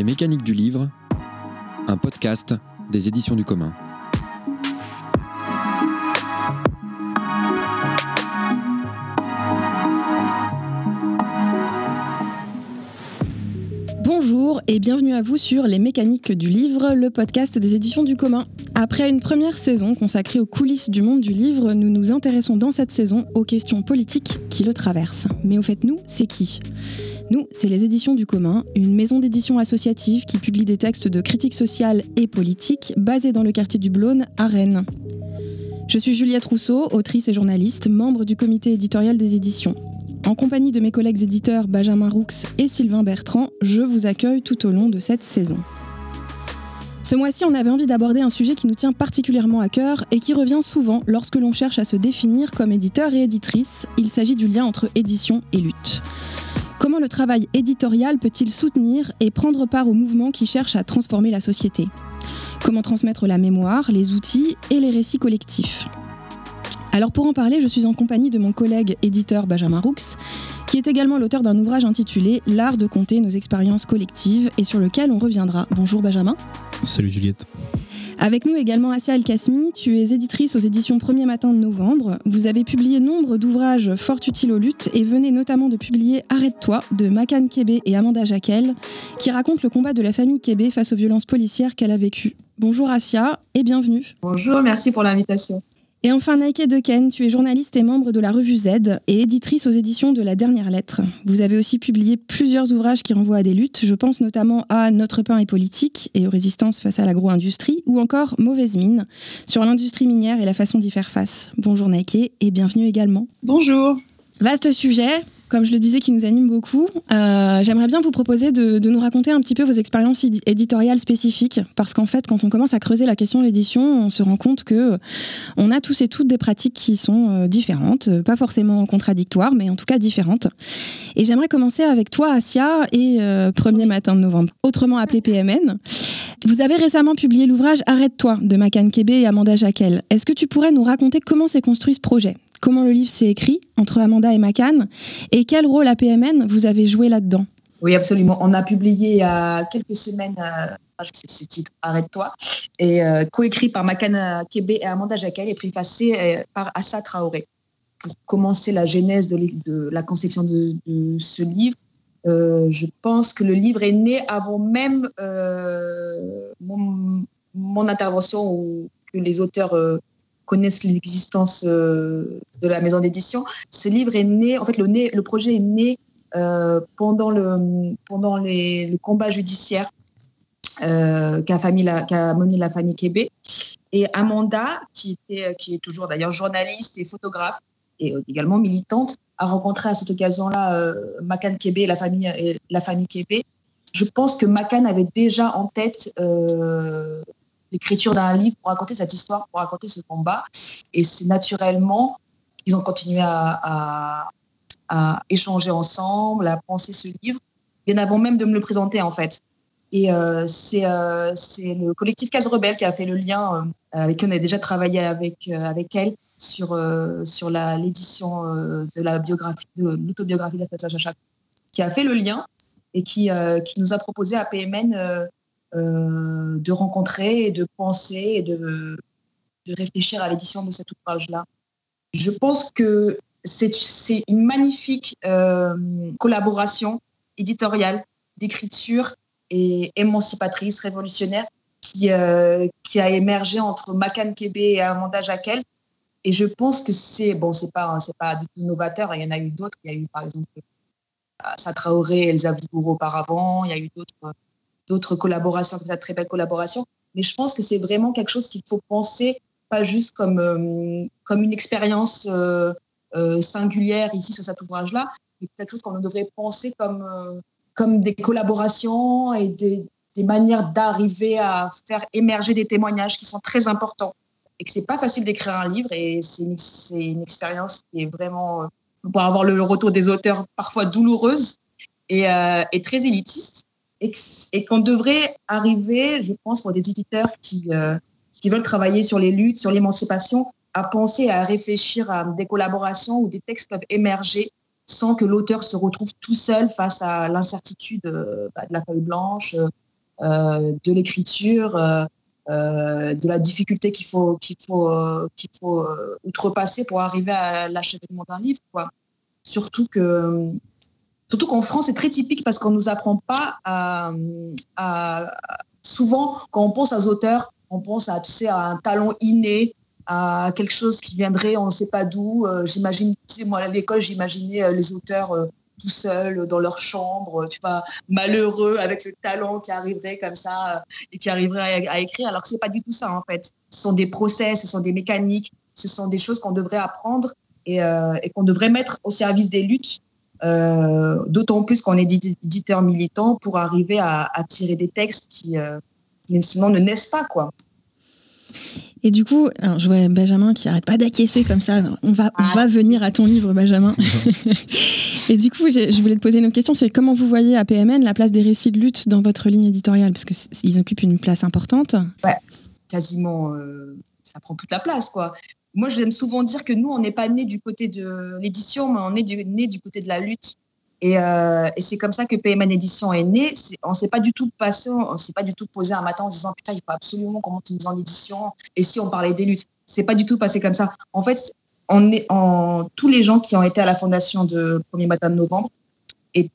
Les mécaniques du livre, un podcast des éditions du commun. Bonjour et bienvenue à vous sur Les mécaniques du livre, le podcast des éditions du commun. Après une première saison consacrée aux coulisses du monde du livre, nous nous intéressons dans cette saison aux questions politiques qui le traversent. Mais au fait, nous, c'est qui? Nous, c'est les éditions du commun, une maison d'édition associative qui publie des textes de critique sociale et politique basés dans le quartier du Blône à Rennes. Je suis Juliette Rousseau, autrice et journaliste, membre du comité éditorial des éditions. En compagnie de mes collègues éditeurs Benjamin Roux et Sylvain Bertrand, je vous accueille tout au long de cette saison. Ce mois-ci, on avait envie d'aborder un sujet qui nous tient particulièrement à cœur et qui revient souvent lorsque l'on cherche à se définir comme éditeur et éditrice. Il s'agit du lien entre édition et lutte. Comment le travail éditorial peut-il soutenir et prendre part au mouvement qui cherche à transformer la société? Comment transmettre la mémoire, les outils et les récits collectifs? Alors pour en parler, je suis en compagnie de mon collègue éditeur Benjamin Roux, qui est également l'auteur d'un ouvrage intitulé L'art de compter nos expériences collectives et sur lequel on reviendra. Bonjour Benjamin. Salut Juliette. Avec nous également Asia El-Kasmi, tu es éditrice aux éditions Premier Matin de novembre. Vous avez publié nombre d'ouvrages fort utiles aux luttes et venez notamment de publier Arrête-toi de Makan Kébé et Amanda Jaquel, qui raconte le combat de la famille Kébé face aux violences policières qu'elle a vécues. Bonjour Asia et bienvenue. Bonjour, merci pour l'invitation. Et enfin, Nike Deken, tu es journaliste et membre de la revue Z et éditrice aux éditions de La Dernière Lettre. Vous avez aussi publié plusieurs ouvrages qui renvoient à des luttes. Je pense notamment à Notre pain est politique et aux résistances face à l'agro-industrie ou encore Mauvaise mine sur l'industrie minière et la façon d'y faire face. Bonjour Nike et bienvenue également. Bonjour. Vaste sujet, comme je le disais, qui nous anime beaucoup. Euh, J'aimerais bien vous proposer de, de, nous raconter un petit peu vos expériences éditoriales spécifiques, parce qu'en fait, quand on commence à creuser la question de l'édition, on se rend compte que on a tous et toutes des pratiques qui sont euh, différentes, pas forcément contradictoires, mais en tout cas différentes. Et j'aimerais commencer avec toi, Asia, et euh, premier matin de novembre, autrement appelé PMN. Vous avez récemment publié l'ouvrage Arrête-toi de Macan Kébé et Amanda Jaquel. Est-ce que tu pourrais nous raconter comment s'est construit ce projet? Comment le livre s'est écrit entre Amanda et Macan Et quel rôle à PMN vous avez joué là-dedans Oui, absolument. On a publié il y a quelques semaines euh, ce titre Arrête-toi, et euh, coécrit par Macan Kébé et Amanda Jaquel et préfacé euh, par Assa Traoré. Pour commencer la genèse de, la conception de, ce livre, euh, je pense que le livre est né avant même euh, mon, intervention ou que les auteurs euh, connaissent l'existence euh, de la maison d'édition. Ce livre est né, en fait, le, projet est né euh, pendant, le, combat judiciaire qu'a qu mené la famille Québec. Et Amanda, qui, est toujours d'ailleurs journaliste et photographe, et également militante, a rencontré à cette occasion-là euh, Macan Kébé et la famille, et la famille Kébé. Je pense que Macan avait déjà en tête euh, l'écriture d'un livre pour raconter cette histoire, pour raconter ce combat. Et c'est naturellement qu'ils ont continué à, échanger ensemble, à penser ce livre, bien avant même de me le présenter en fait. Et euh, c'est euh, le collectif Case Rebelle qui a fait le lien, euh, avec qui on a déjà travaillé avec, euh, avec elle sur, sur l'édition de la biographie, de l'autobiographie d'Astasia Chachak, qui a fait le lien et qui, qui nous a proposé à PMN euh, de rencontrer et de penser et de, de réfléchir à l'édition de cet ouvrage-là. Je pense que c'est une magnifique euh, collaboration éditoriale, d'écriture et émancipatrice, révolutionnaire, qui, euh, qui a émergé entre Macan Kébé et Amanda Jaquel, et je pense que c'est bon, c'est pas c'est pas du tout novateur. Il y en a eu d'autres. Il y a eu par exemple Satraoré, Elsa Vigour auparavant. Il y a eu d'autres d'autres collaborations, comme ça, très belles collaborations. Mais je pense que c'est vraiment quelque chose qu'il faut penser pas juste comme euh, comme une expérience euh, euh, singulière ici sur cet ouvrage-là, mais quelque chose qu'on devrait penser comme comme des collaborations et des, des manières d'arriver à faire émerger des témoignages qui sont très importants et que c'est pas facile d'écrire un livre et c'est une, une, expérience qui est vraiment pour avoir le retour des auteurs parfois douloureuse et, et très élitiste et, qu'on devrait arriver, je pense, pour des éditeurs qui, euh, qui veulent travailler sur les luttes, sur l'émancipation, à penser, à réfléchir à des collaborations où des textes peuvent émerger sans que l'auteur se retrouve tout seul face à l'incertitude euh, bah, de la feuille blanche, de l'écriture, de la difficulté qu'il faut, qu'il faut, qu'il faut outrepasser pour arriver à l'achèvement d'un livre. Quoi. Surtout que Surtout qu'en France, c'est très typique parce qu'on ne nous apprend pas à, Souvent, quand on pense aux auteurs, on pense à, tu sais, à un talent inné, à quelque chose qui viendrait, on ne sait pas d'où. Euh, j'imagine, moi à l'école, j'imaginais euh, les auteurs euh, tout seuls dans leur chambre, tu vois, malheureux avec le talent qui arriverait comme ça et qui arriverait à, écrire. Alors que c'est pas du tout ça en fait. Ce sont des process, ce sont des mécaniques, ce sont des choses qu'on devrait apprendre et, et qu'on devrait mettre au service des luttes euh, d'autant plus qu'on est éditeur militant pour arriver à, tirer des textes qui, euh, sinon ne naissent pas quoi. Et du coup, je vois Benjamin qui arrête pas d'acquiescer comme ça. On va, on va venir à ton livre, Benjamin. et du coup, je voulais te poser une autre question. C'est comment vous voyez à PMN la place des récits de lutte dans votre ligne éditoriale? Parce qu'ils occupent une place importante. Ouais, quasiment. Euh, ça prend toute la place, quoi moi, j'aime souvent dire que nous, on n'est pas né du côté de l'édition, mais on est né du côté de la lutte. Et, euh, c'est comme ça que PMN Édition est né. on s'est pas du tout passé, on s'est pas du tout posé un matin en se disant putain, il faut absolument qu'on monte une maison d'édition. Et si on parlait des luttes, c'est pas du tout passé comme ça. En fait, tous les gens qui ont été à la fondation de Premier Matin de Novembre et,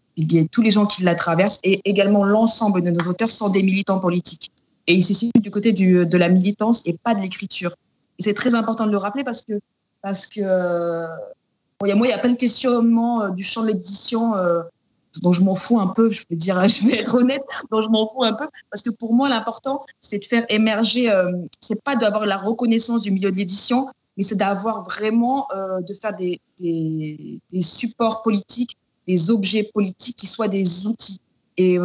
tous les gens qui la traversent et également l'ensemble de nos auteurs sont des militants politiques. Et ils se situent du côté de la militance et pas de l'écriture. Et c'est très important de le rappeler parce que, parce que euh, moi, il y a plein de questionnements euh, du champ de l'édition euh, dont je m'en fous un peu, je vais dire, je vais être honnête, dont je m'en fous un peu, parce que pour moi, l'important, c'est de faire émerger, c'est pas d'avoir la reconnaissance du milieu de l'édition, mais c'est d'avoir vraiment, de faire des, des, des, supports politiques, des objets politiques qui soient des outils. Et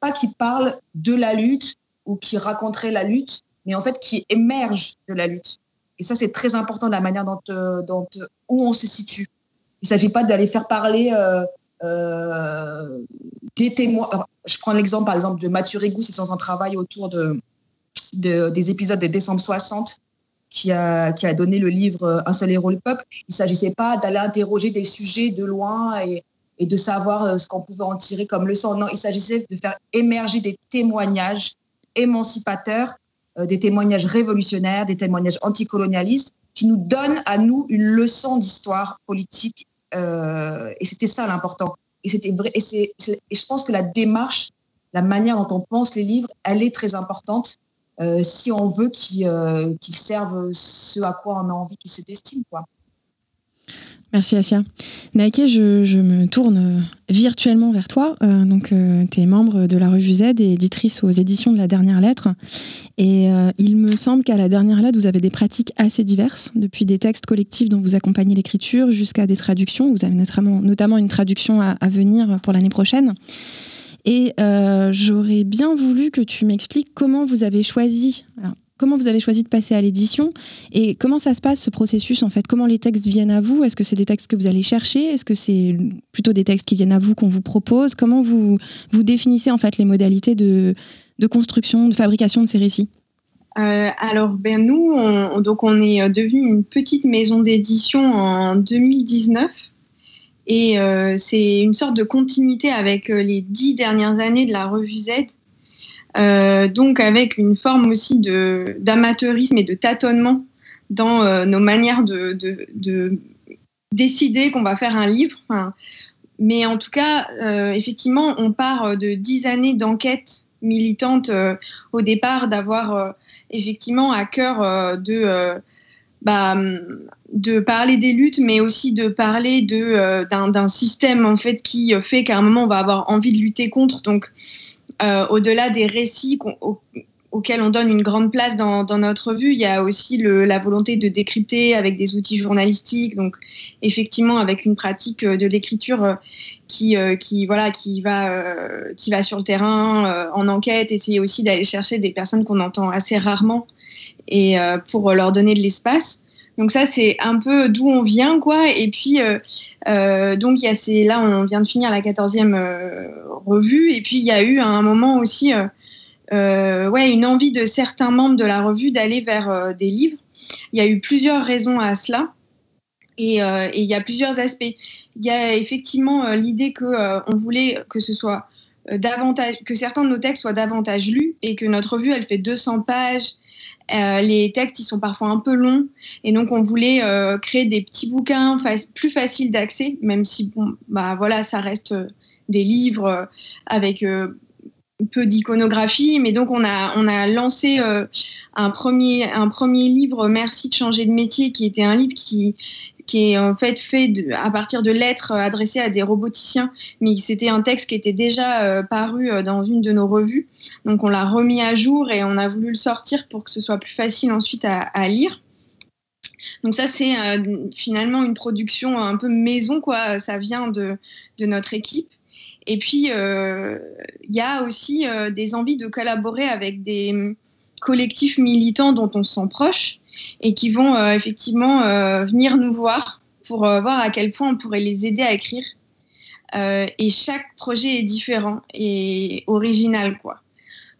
pas qui parlent de la lutte ou qui raconteraient la lutte, mais en fait qui émerge de la lutte. Et ça, c'est très important de la manière dont, euh, dont où on se situe. Il ne s'agit pas d'aller faire parler euh, euh, des témoins. je prends l'exemple, par exemple, de Mathieu Rigou, c'est son travail autour de, de, des épisodes de décembre 60 qui a, qui a donné le livre Un seul héros, le peuple. Il ne s'agissait pas d'aller interroger des sujets de loin et, et de savoir ce qu'on pouvait en tirer comme leçon. Non, il s'agissait de faire émerger des témoignages émancipateurs des témoignages révolutionnaires, des témoignages anticolonialistes qui nous donnent à nous une leçon d'histoire politique. Euh, et c'était ça l'important. Et c'était vrai. Et, et je pense que la démarche, la manière dont on pense les livres, elle est très importante euh, si on veut qu'ils, qu'ils servent ce à quoi on a envie qu'ils se destinent. Quoi. Merci Asia. Naike, je, me tourne virtuellement vers toi. Euh, donc, euh, tu es membre de la revue Z et éditrice aux éditions de la dernière lettre. Et euh, il me semble qu'à la dernière lettre, vous avez des pratiques assez diverses, depuis des textes collectifs dont vous accompagnez l'écriture jusqu'à des traductions. Vous avez notamment, notamment une traduction à, venir pour l'année prochaine. Et j'aurais bien voulu que tu m'expliques comment vous avez choisi. Comment vous avez choisi de passer à l'édition et comment ça se passe ce processus en fait? Comment les textes viennent à vous? Est-ce que c'est des textes que vous allez chercher? Est-ce que c'est plutôt des textes qui viennent à vous qu'on vous propose? Comment vous, vous définissez en fait les modalités de, construction, de fabrication de ces récits? Euh, alors, ben nous, on est euh, devenu une petite maison d'édition en 2019 et euh, c'est une sorte de continuité avec les dix dernières années de la revue Z euh, donc avec une forme aussi d'amateurisme et de tâtonnement dans euh, nos manières de, décider qu'on va faire un livre. mais en tout cas, euh, effectivement, on part de dix années d'enquête militante au départ, d'avoir effectivement à cœur de, bah, de parler des luttes, mais aussi de parler d'un système en fait qui fait qu'à un moment on va avoir envie de lutter contre. Donc euh, au-delà des récits auxquels on donne une grande place dans, notre vue, il y a aussi la volonté de décrypter avec des outils journalistiques, donc effectivement avec une pratique euh, de l'écriture euh, qui, qui, voilà, qui, va, qui va sur le terrain en enquête, essayer aussi d'aller chercher des personnes qu'on entend assez rarement et pour leur donner de l'espace. Donc ça, c'est un peu d'où on vient, quoi. Et puis, euh, euh, donc, y a là, on vient de finir la 14e euh, revue. Et puis, il y a eu à un moment aussi ouais, une envie de certains membres de la revue d'aller vers des livres. Il y a eu plusieurs raisons à cela. Et, il y a plusieurs aspects. Il y a effectivement l'idée qu'on on voulait que ce soit davantage, que certains de nos textes soient davantage lus et que notre revue, elle fait 200 pages. les textes, ils sont parfois un peu longs. Et donc, on voulait créer des petits bouquins plus faciles d'accès, même si, bon, bah voilà, ça reste des livres avec peu d'iconographie, mais donc on a, on a lancé euh, un, premier, un premier livre, Merci de changer de métier, qui était un livre qui, qui est en fait fait à partir de lettres adressées à des roboticiens, mais c'était un texte qui était déjà euh, paru euh, dans une de nos revues. Donc on l'a remis à jour et on a voulu le sortir pour que ce soit plus facile ensuite à, lire. Donc ça, c'est finalement une production un peu maison, quoi. Ça vient de, de notre équipe. Et puis, euh, il y a aussi euh, des envies de collaborer avec des collectifs militants dont on se sent proche et qui vont euh, effectivement venir nous voir pour voir à quel point on pourrait les aider à écrire. et chaque projet est différent et original, quoi.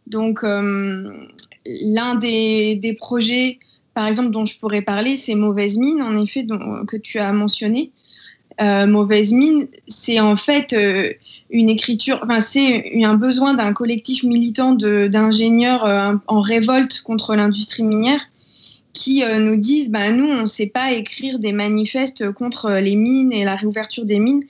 Donc, l'un des, projets, par exemple, dont je pourrais parler, c'est Mauvaise Mine, en effet, que tu as mentionné. Euh, mauvaise mine, c'est en fait euh, une écriture, enfin c'est un besoin d'un collectif militant d'ingénieurs euh, en révolte contre l'industrie minière qui nous disent, bah, nous on ne sait pas écrire des manifestes contre les mines et la réouverture des mines.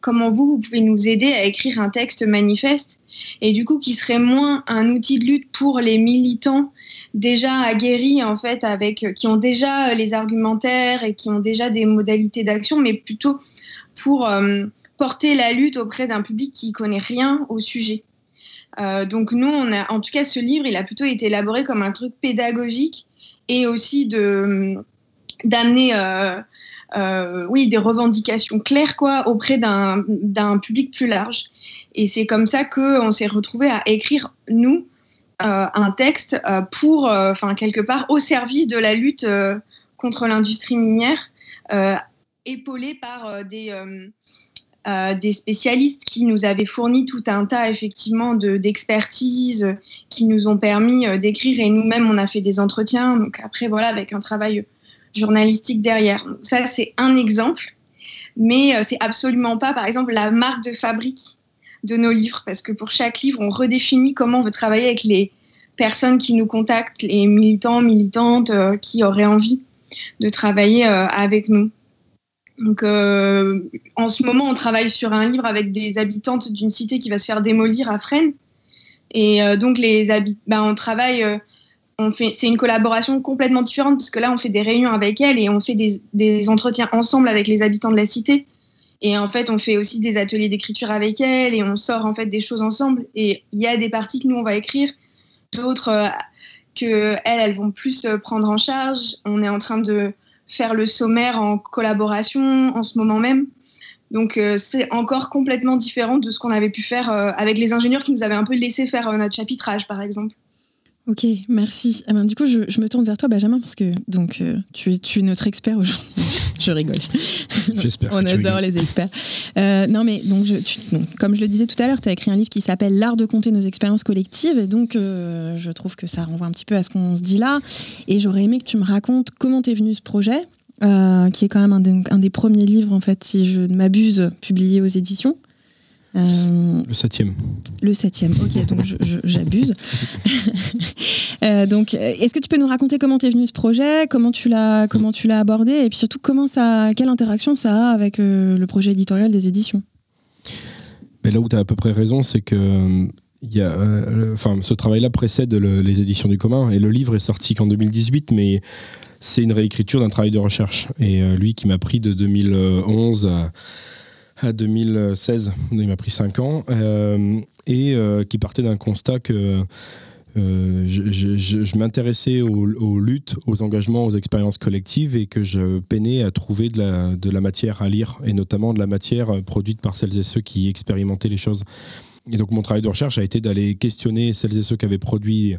Comment vous, vous pouvez nous aider à écrire un texte manifeste? Et du coup qui serait moins un outil de lutte pour les militants déjà aguerris en fait avec qui ont déjà les argumentaires et qui ont déjà des modalités d'action, mais plutôt pour euh, porter la lutte auprès d'un public qui connaît rien au sujet. Euh, donc nous, on a, en tout cas, ce livre, il a plutôt été élaboré comme un truc pédagogique et aussi de d'amener, euh, oui, des revendications claires quoi auprès d'un public plus large. Et c'est comme ça qu'on s'est retrouvé à écrire nous un texte pour, enfin quelque part, au service de la lutte contre l'industrie minière épaulé par euh, des, euh, euh, des spécialistes qui nous avaient fourni tout un tas effectivement d'expertise, qui nous ont permis d'écrire et nous-mêmes on a fait des entretiens. Donc après voilà avec un travail journalistique derrière. ça c'est un exemple, mais c'est absolument pas par exemple la marque de fabrique de nos livres parce que pour chaque livre on redéfinit comment on veut travailler avec les personnes qui nous contactent, les militants, militantes qui auraient envie de travailler avec nous. Donc, euh, en ce moment, on travaille sur un livre avec des habitantes d'une cité qui va se faire démolir à Fresnes. Et euh, donc, les ben, on travaille, euh, on fait, c'est une collaboration complètement différente parce que là, on fait des réunions avec elles et on fait des, des, entretiens ensemble avec les habitants de la cité. Et en fait, on fait aussi des ateliers d'écriture avec elles et on sort en fait des choses ensemble. Et il y a des parties que nous, on va écrire, d'autres que elles, elles vont plus prendre en charge. On est en train de faire le sommaire en collaboration en ce moment même. Donc euh, c'est encore complètement différent de ce qu'on avait pu faire euh, avec les ingénieurs qui nous avaient un peu laissé faire euh, notre chapitrage, par exemple. Ok, merci. Eh ben, du coup, je, me tourne vers toi, Benjamin, parce que donc, tu, es, tu es notre expert aujourd'hui. Je rigole. J'espère. On adore les experts. non, mais donc, je, comme je le disais tout à l'heure, tu as écrit un livre qui s'appelle L'art de compter nos expériences collectives. Et donc, je trouve que ça renvoie un petit peu à ce qu'on se dit là. Et j'aurais aimé que tu me racontes comment t'es venu ce projet. Euh, qui est quand même un des, premiers livres, en fait, si je ne m'abuse, publié aux éditions. Euh, le septième. Le septième, ok, donc j'abuse. euh, donc, est-ce que tu peux nous raconter comment tu es venu ce projet, comment tu l'as, comment tu l'as abordé, et puis surtout comment ça, quelle interaction ça a avec euh, le projet éditorial des éditions? Mais là où tu as à peu près raison, c'est que il y a, enfin, ce travail-là précède les éditions du commun et le livre est sorti qu'en 2018, mais c'est une réécriture d'un travail de recherche. Et euh, lui qui m'a pris de 2011 à, 2016, il m'a pris 5 ans, euh, et euh, qui partait d'un constat que je, m'intéressais aux, luttes, aux engagements, aux expériences collectives et que je peinais à trouver de la, de la, matière à lire et notamment de la matière produite par celles et ceux qui expérimentaient les choses. Et donc mon travail de recherche a été d'aller questionner celles et ceux qui avaient produit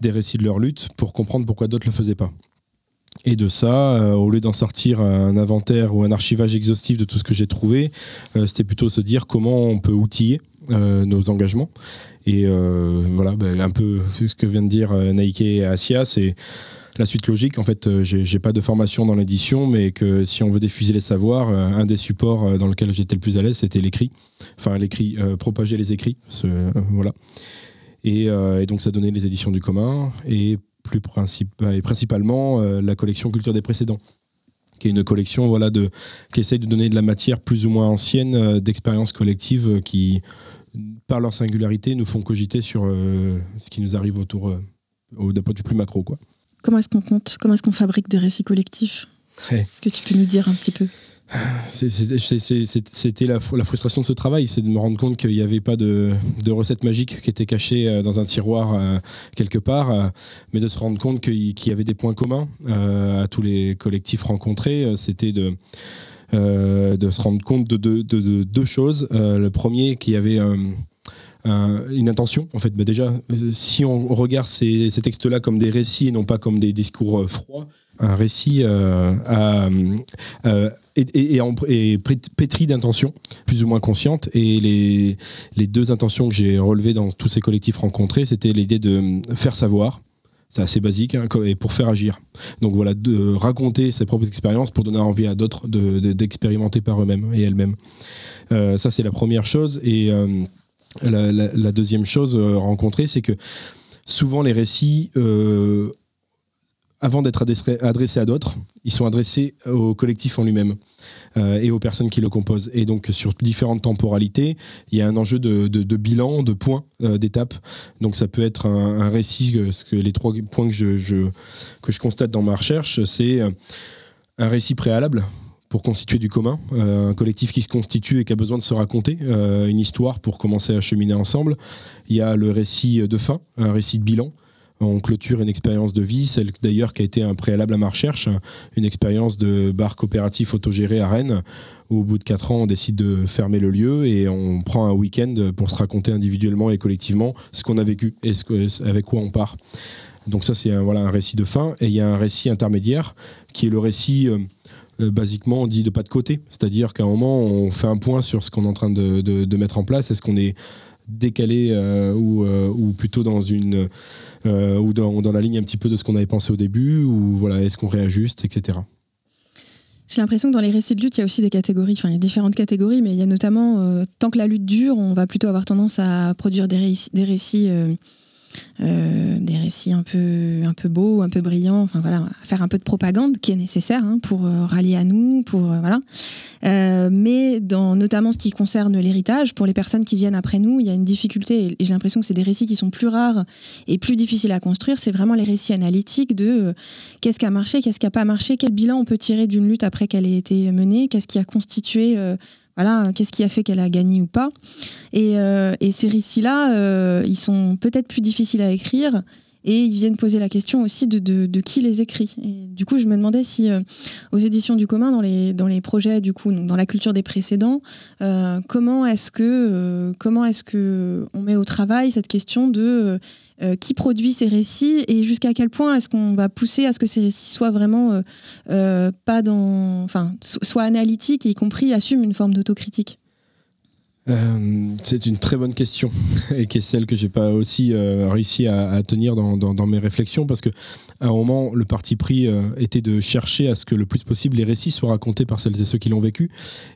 des récits de leur lutte pour comprendre pourquoi d'autres ne le faisaient pas. Et de ça, euh, au lieu d'en sortir un inventaire ou un archivage exhaustif de tout ce que j'ai trouvé, euh, c'était plutôt se dire comment on peut outiller euh, nos engagements. Et voilà, ben, un peu ce que vient de dire Nike et Asia, c'est la suite logique. En fait, j'ai pas de formation dans l'édition, mais que si on veut diffuser les savoirs, un des supports dans lequel j'étais le plus à l'aise, c'était l'écrit. Enfin, l'écrit, propager les écrits. voilà. Et, et, donc, ça donnait les éditions du commun et plus et principalement la collection Culture des précédents qui est une collection voilà, de, qui essaye de donner de la matière plus ou moins ancienne euh, d'expériences collectives euh, qui, par leur singularité, nous font cogiter sur euh, ce qui nous arrive autour d'un point de vue plus macro. Quoi. Comment est-ce qu'on compte Comment est-ce qu'on fabrique des récits collectifs? Est-ce que tu peux nous dire un petit peu? C'était la, frustration de ce travail, c'est de me rendre compte qu'il n'y avait pas de, recette magique qui était cachée euh, dans un tiroir euh, quelque part, euh, mais de se rendre compte qu'il y avait des points communs à tous les collectifs rencontrés. C'était de, se rendre compte de, deux choses. le premier, qu'il y avait une intention. En fait, bah, déjà, si on regarde ces, textes-là comme des récits et non pas comme des discours froids, un récit a et, pétri d'intentions, plus ou moins conscientes. Et les, les deux intentions que j'ai relevées dans tous ces collectifs rencontrés, c'était l'idée de faire savoir, c'est assez basique, hein, et pour faire agir. Donc voilà, de raconter ses propres expériences pour donner envie à d'autres d'expérimenter par eux-mêmes et elles-mêmes. Euh, ça, c'est la première chose. Et euh, la, deuxième chose euh, rencontrée, c'est que souvent les récits avant d'être adressés à d'autres, ils sont adressés au collectif en lui-même euh, et aux personnes qui le composent. Et donc sur différentes temporalités, il y a un enjeu de, bilan, de points, euh, d'étapes. Donc ça peut être un, récit, euh, ce que les trois points que je, que je constate dans ma recherche, c'est un récit préalable pour constituer du commun, un collectif qui se constitue et qui a besoin de se raconter une histoire pour commencer à cheminer ensemble. Il y a le récit de fin, un récit de bilan, on clôture une expérience de vie, celle d'ailleurs qui a été un préalable à ma recherche, une expérience de bar coopératif autogéré à Rennes, où au bout de quatre ans, on décide de fermer le lieu et on prend un week-end pour se raconter individuellement et collectivement ce qu'on a vécu et avec quoi on part. Donc ça, c'est un, voilà, un récit de fin. Et il y a un récit intermédiaire qui est le récit... Euh, euh, basiquement dit de pas de côté. C'est-à-dire qu'à un moment, on fait un point sur ce qu'on est en train de, mettre en place. Est-ce qu'on est décalé euh, ou, plutôt dans une euh, ou dans, dans, la ligne un petit peu de ce qu'on avait pensé au début, ou voilà, est-ce qu'on réajuste, etc. J'ai l'impression que dans les récits de lutte, il y a aussi des catégories, enfin il y a différentes catégories, mais il y a notamment, euh, tant que la lutte dure, on va plutôt avoir tendance à produire des, des récits euh, des récits un peu, un peu beaux, un peu brillants, enfin voilà, faire un peu de propagande qui est nécessaire hein, pour euh, rallier à nous, pour euh, voilà. mais dans notamment ce qui concerne l'héritage, pour les personnes qui viennent après nous, il y a une difficulté et j'ai l'impression que c'est des récits qui sont plus rares et plus difficiles à construire. C'est vraiment les récits analytiques de qu'est-ce qui a marché, qu'est-ce qui a pas marché, quel bilan on peut tirer d'une lutte après qu'elle ait été menée, qu'est-ce qui a constitué voilà, qu'est-ce qui a fait qu'elle a gagné ou pas. Et, euh, ces récits-là, euh, ils sont peut-être plus difficiles à écrire et ils viennent poser la question aussi de, qui les écrit. Et du coup, je me demandais si euh, aux éditions du commun, dans les, projets, du coup, dans la culture des précédents, comment est-ce que, est-ce que on met au travail cette question de euh, qui produit ces récits et jusqu'à quel point est-ce qu'on va pousser à ce que ces récits soient vraiment euh, euh, pas dans, enfin, soient analytiques y compris assument une forme d'autocritique. c'est une très bonne question et qui est celle que j'ai pas aussi réussi à, tenir dans, dans, mes réflexions parce que à un moment, le parti pris euh, était de chercher à ce que le plus possible les récits soient racontés par celles et ceux qui l'ont vécu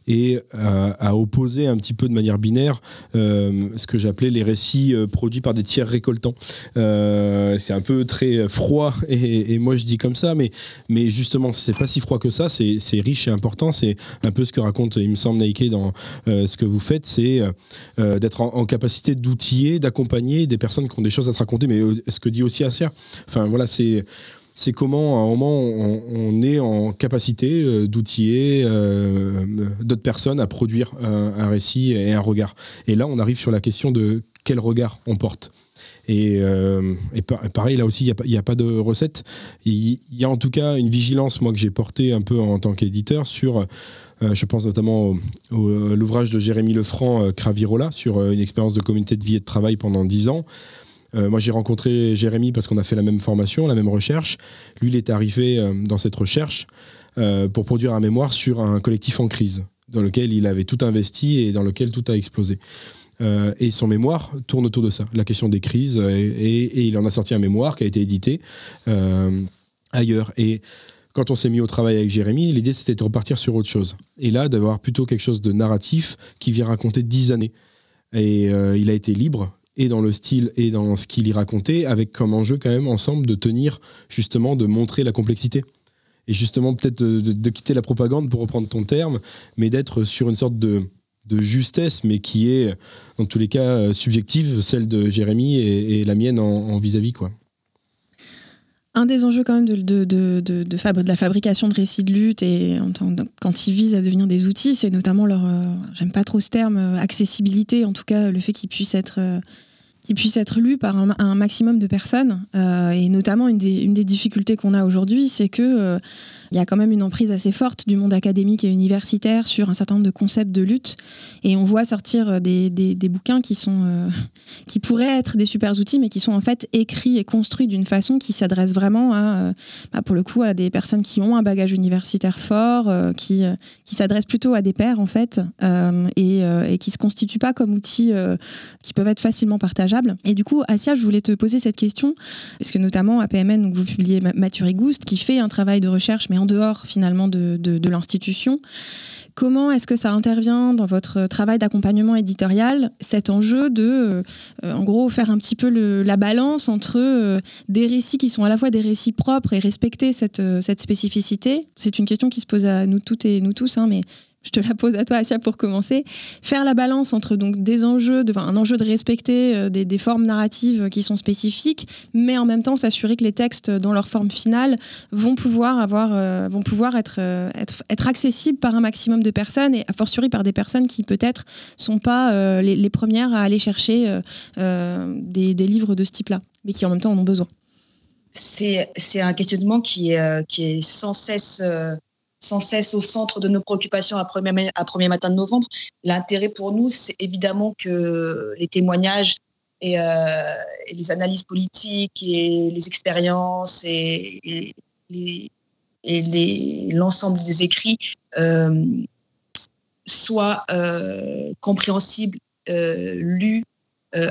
et euh, à opposer un petit peu de manière binaire euh, ce que j'appelais les récits produits par des tiers récoltants. c'est un peu très froid et, moi je dis comme ça, mais, mais justement, c'est pas si froid que ça, c'est riche et important. C'est un peu ce que raconte, il me semble, Nike dans ce que vous faites, c'est d'être en, capacité d'outiller, d'accompagner des personnes qui ont des choses à se raconter, mais ce que dit aussi Assia. Enfin voilà, c'est c'est comment à un moment on, est en capacité euh, d'outiller euh, d'autres personnes à produire un, récit et un regard. Et là, on arrive sur la question de quel regard on porte. Et, euh, pareil, là aussi, il n'y a, pas de recette. Il y a en tout cas une vigilance, moi, que j'ai portée un peu en tant qu'éditeur sur, je pense notamment à l'ouvrage de Jérémy Lefranc, Cravirola, sur une expérience de communauté de vie et de travail pendant dix ans. Euh, moi, j'ai rencontré Jérémy parce qu'on a fait la même formation, la même recherche. Lui, il est arrivé euh, dans cette recherche euh, pour produire un mémoire sur un collectif en crise, dans lequel il avait tout investi et dans lequel tout a explosé. et son mémoire tourne autour de ça, la question des crises. Et, il en a sorti un mémoire qui a été édité ailleurs. Et quand on s'est mis au travail avec Jérémy, l'idée c'était de repartir sur autre chose. Et là, d'avoir plutôt quelque chose de narratif qui vient raconter dix années. Et il a été libre, et dans le style et dans ce qu'il y racontait, avec comme enjeu quand même ensemble de tenir, justement, de montrer la complexité. Et justement, peut-être de, quitter la propagande, pour reprendre ton terme, mais d'être sur une sorte de, justesse, mais qui est, dans tous les cas, euh, subjective, celle de Jérémy et, la mienne en vis-à-vis, quoi. Un des enjeux quand même de, de, de, de, la fabrication de récits de lutte et quand ils visent à devenir des outils, c'est notamment leur, euh, j'aime pas trop ce terme, euh, accessibilité, en tout cas le fait qu'ils puissent être euh, qui puisse être lu par un, maximum de personnes. Et notamment, une des, une des difficultés qu'on a aujourd'hui, c'est que il y a quand même une emprise assez forte du monde académique et universitaire sur un certain nombre de concepts de lutte. Et on voit sortir des, des, des bouquins qui, sont, euh, qui pourraient être des super outils, mais qui sont en fait écrits et construits d'une façon qui s'adresse vraiment à, bah, pour le coup, à des personnes qui ont un bagage universitaire fort, qui, qui s'adressent plutôt à des pairs, en fait, et, qui se constituent pas comme outils qui peuvent être facilement partagés et du coup, Asia, je voulais te poser cette question, parce que notamment à PMN, donc vous publiez Mathieu Rigouste, qui fait un travail de recherche, mais en dehors finalement de, l'institution. Comment est-ce que ça intervient dans votre travail d'accompagnement éditorial, cet enjeu de, euh, en gros, faire un petit peu la balance entre euh, des récits qui sont à la fois des récits propres et respecter cette, euh, cette spécificité? C'est une question qui se pose à nous toutes et nous tous, hein, mais je te la pose à toi, Asia, pour commencer. Faire la balance entre donc des enjeux, un enjeu de respecter euh, des, formes narratives qui sont spécifiques, mais en même temps s'assurer que les textes, dans leur forme finale, vont pouvoir avoir, euh, vont pouvoir être, euh, être, accessibles par un maximum de personnes et a fortiori par des personnes qui peut-être sont pas les, premières à aller chercher des, des, livres de ce type-là, mais qui en même temps en ont besoin. C'est un questionnement qui est, qui est sans cesse sans cesse au centre de nos préoccupations à premier, à matin de novembre. L'intérêt pour nous, c'est évidemment que les témoignages et, euh, les analyses politiques et les expériences et, l'ensemble des écrits euh, soient euh, compréhensibles, lus,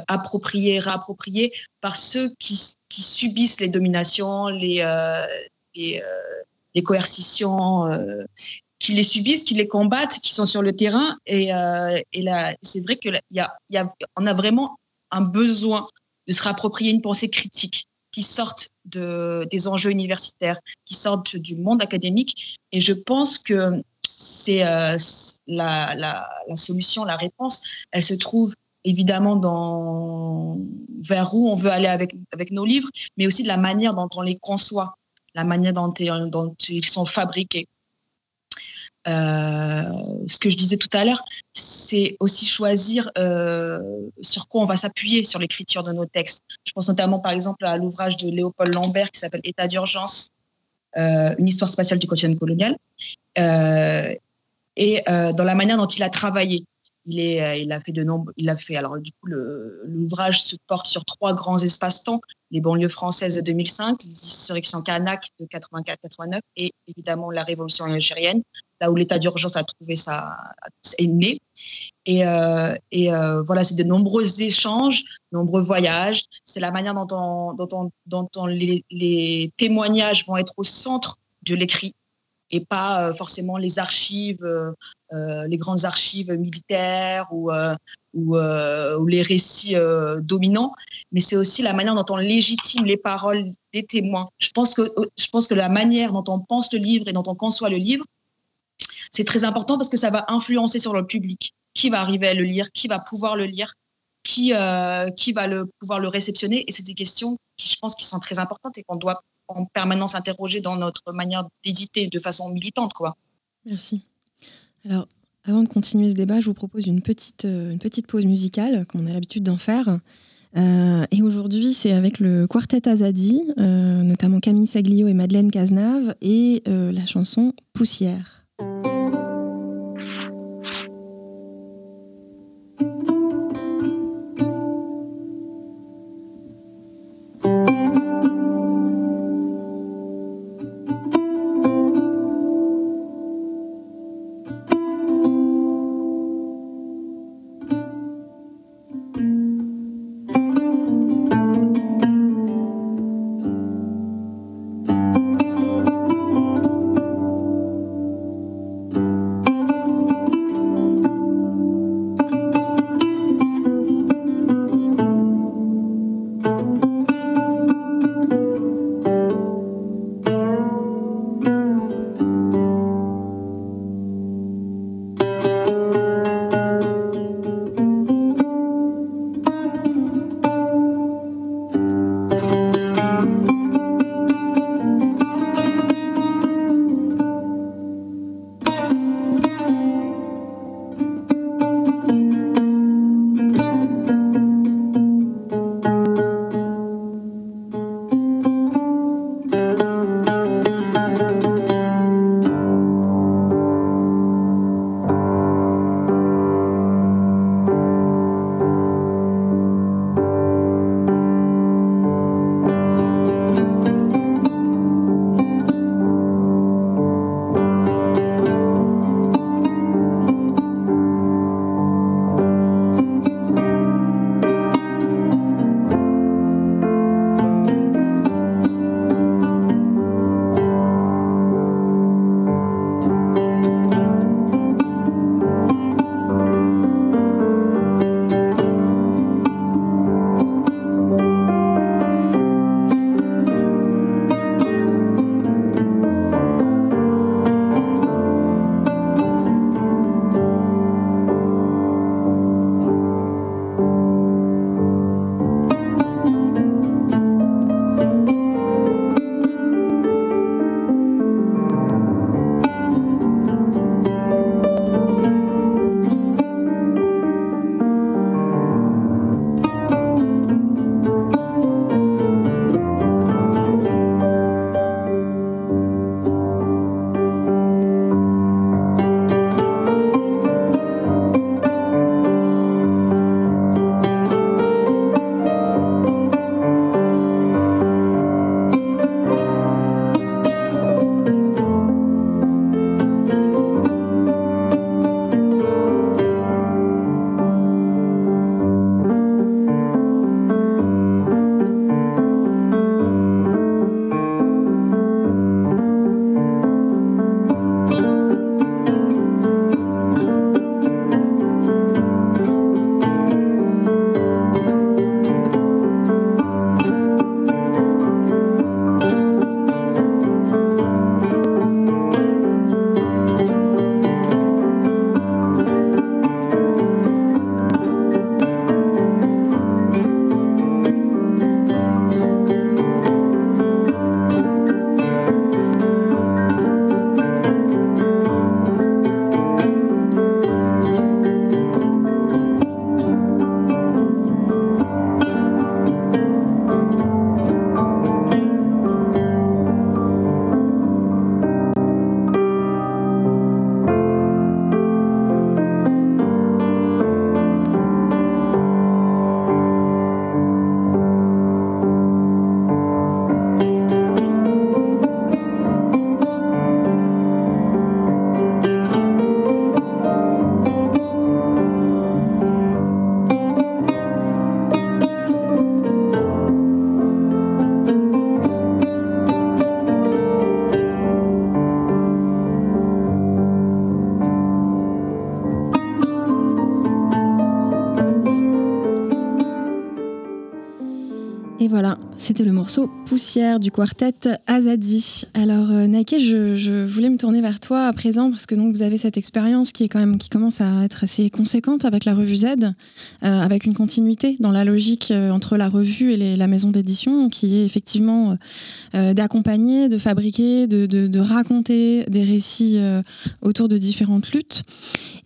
appropriés, réappropriés par ceux qui, subissent les dominations, les les coercitions, euh, qui les subissent, qui les combattent, qui sont sur le terrain. Et, euh, là, c'est vrai qu'on y a, a, vraiment un besoin de se réapproprier une pensée critique qui sorte de, des enjeux universitaires, qui sortent du monde académique. Et je pense que c'est euh, la, la, la, solution, la réponse, elle se trouve évidemment dans vers où on veut aller avec, avec nos livres, mais aussi de la manière dont on les conçoit la manière dont, ils sont fabriqués. Euh, ce que je disais tout à l'heure, c'est aussi choisir euh, sur quoi on va s'appuyer sur l'écriture de nos textes. Je pense notamment par exemple à l'ouvrage de Léopold Lambert qui s'appelle État d'urgence, euh, une histoire spatiale du quotidien colonial, et dans la manière dont il a travaillé. Euh, il a fait de nombreux, il a fait, alors du coup, l'ouvrage se porte sur trois grands espaces-temps, les banlieues françaises de 2005, l'insurrection Kanak de 84-89 et évidemment la révolution algérienne, là où l'état d'urgence a trouvé sa, est né. Et, euh, euh, voilà, c'est de nombreux échanges, nombreux voyages. C'est la manière dont, on, dont, on, dont les, les témoignages vont être au centre de l'écrit et pas euh, forcément les archives, euh, euh, les grandes archives militaires ou, les récits dominants, mais c'est aussi la manière dont on légitime les paroles des témoins. Je pense que, je pense que la manière dont on pense le livre et dont on conçoit le livre, c'est très important parce que ça va influencer sur le public. Qui va arriver à le lire Qui va pouvoir le lire qui, qui va le, pouvoir le réceptionner Et c'est des questions qui, je pense, qui sont très importantes et qu'on doit en permanence interrogé dans notre manière d'éditer de façon militante. Quoi. Merci. Alors, avant de continuer ce débat, je vous propose une petite, euh, une petite pause musicale, comme on a l'habitude d'en faire. Euh, et aujourd'hui, c'est avec le quartet Azadi, euh, notamment Camille Saglio et Madeleine Cazenave, et la chanson Poussière. Poussière du quartet Azadi. Alors euh, Nike, je, voulais me tourner vers toi à présent parce que donc vous avez cette expérience qui est quand même qui commence à être assez conséquente avec la revue Z, euh, avec une continuité dans la logique euh, entre la revue et la maison d'édition, qui est effectivement d'accompagner, de fabriquer, de, raconter des récits autour de différentes luttes.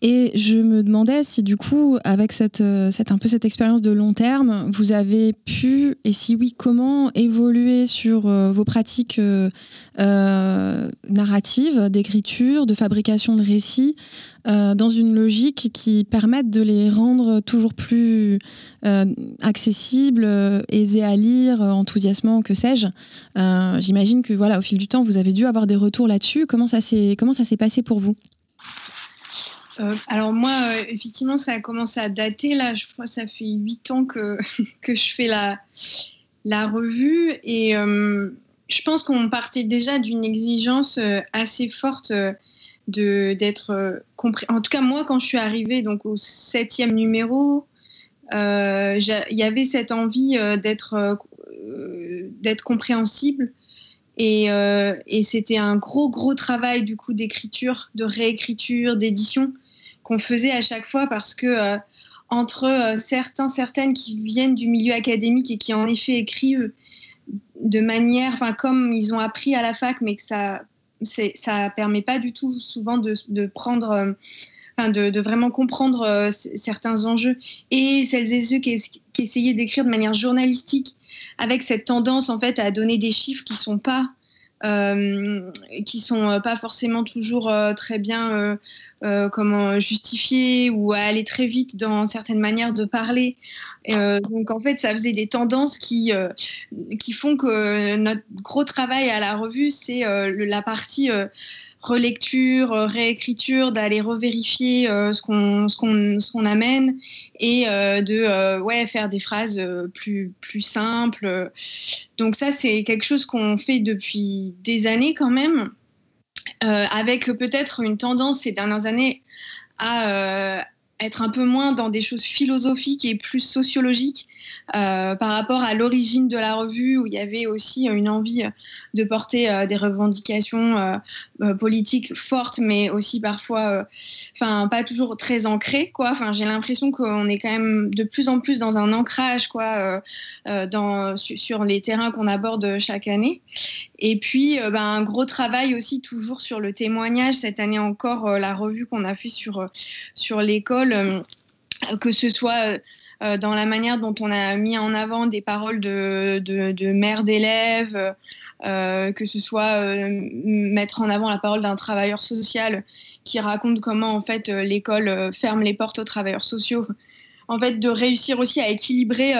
Et je me demandais si du coup, avec cette un peu cette expérience de long terme, vous avez pu et si oui, comment évoluer sur euh, vos pratiques euh, euh, narratives, d'écriture, de fabrication de récits, dans une logique qui permette de les rendre toujours plus accessibles, aisés à lire, enthousiasmants, que sais-je. J'imagine que voilà, au fil du temps, vous avez dû avoir des retours là-dessus. Comment ça s'est passé pour vous? Alors moi, effectivement, ça a commencé à dater. Là, je crois que ça fait huit ans que, que je fais la, la revue et euh, je pense qu'on partait déjà d'une exigence euh, assez forte euh, de d'être compris. En tout cas, moi, quand je suis arrivée donc au septième numéro, il y avait cette envie d'être d'être compréhensible et, et c'était un gros gros travail du coup d'écriture, de réécriture, d'édition qu'on faisait à chaque fois parce que entre euh, certains, certaines qui viennent du milieu académique et qui en effet écrivent de manière, enfin comme ils ont appris à la fac, mais que ça, ça permet pas du tout souvent de, de prendre, euh, enfin de, de, vraiment comprendre euh, certains enjeux. Et celles et ceux qui, qui essayaient d'écrire de manière journalistique, avec cette tendance en fait à donner des chiffres qui sont pas euh, qui sont euh, pas forcément toujours euh, très bien comment justifiés ou à aller très vite dans certaines manières de parler. donc en fait, ça faisait des tendances qui qui font que notre gros travail à la revue, c'est la partie relecture, euh, réécriture, d'aller revérifier euh, ce qu'on ce qu'on amène et euh, de ouais faire des phrases plus plus simples. Donc ça c'est quelque chose qu'on fait depuis des années quand même, avec peut-être une tendance ces dernières années à être un peu moins dans des choses philosophiques et plus sociologiques euh, par rapport à l'origine de la revue où il y avait aussi une envie de porter euh, des revendications euh, politiques fortes mais aussi parfois enfin pas toujours très ancrées quoi. Enfin j'ai l'impression qu'on est quand même de plus en plus dans un ancrage quoi sur les terrains qu'on aborde chaque année et puis ben, un gros travail aussi toujours sur le témoignage cette année encore la revue qu'on a fait sur sur l'école que ce soit euh, dans la manière dont on a mis en avant des paroles de, de, mères d'élèves, euh, que ce soit euh, mettre en avant la parole d'un travailleur social qui raconte comment en fait l'école ferme les portes aux travailleurs sociaux. En fait, de réussir aussi à équilibrer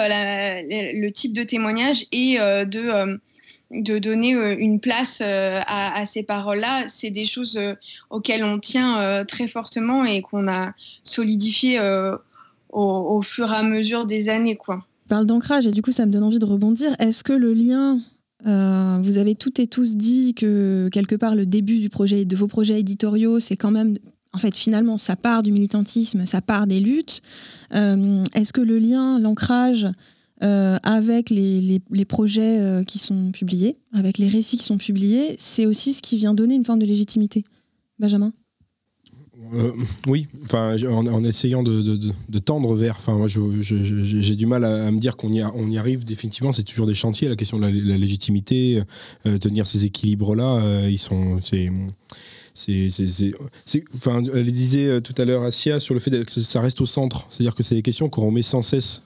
le type de témoignage et de de donner une place à, ces paroles-là, c'est des choses auxquelles on tient très fortement et qu'on a solidifié au, fur et à mesure des années. Quoi. Tu parles d'ancrage et du coup ça me donne envie de rebondir. Est-ce que le lien, euh, vous avez toutes et tous dit que quelque part le début du projet, de vos projets éditoriaux, c'est quand même en fait, finalement, ça part du militantisme, ça part des luttes. Euh, est-ce que le lien, l'ancrage euh, avec les, les projets qui sont publiés, avec les récits qui sont publiés, c'est aussi ce qui vient donner une forme de légitimité Benjamin? Euh, oui, enfin, en, essayant de, tendre vers. Enfin, moi, j'ai du mal à, me dire qu'on y, on y arrive définitivement. C'est toujours des chantiers. La question de la, légitimité, euh, tenir ces équilibres-là, euh, ils sont. C'est, elle disait tout à l'heure Asia sur le fait que ça reste au centre, c'est-à-dire que c'est des questions qu'on remet sans cesse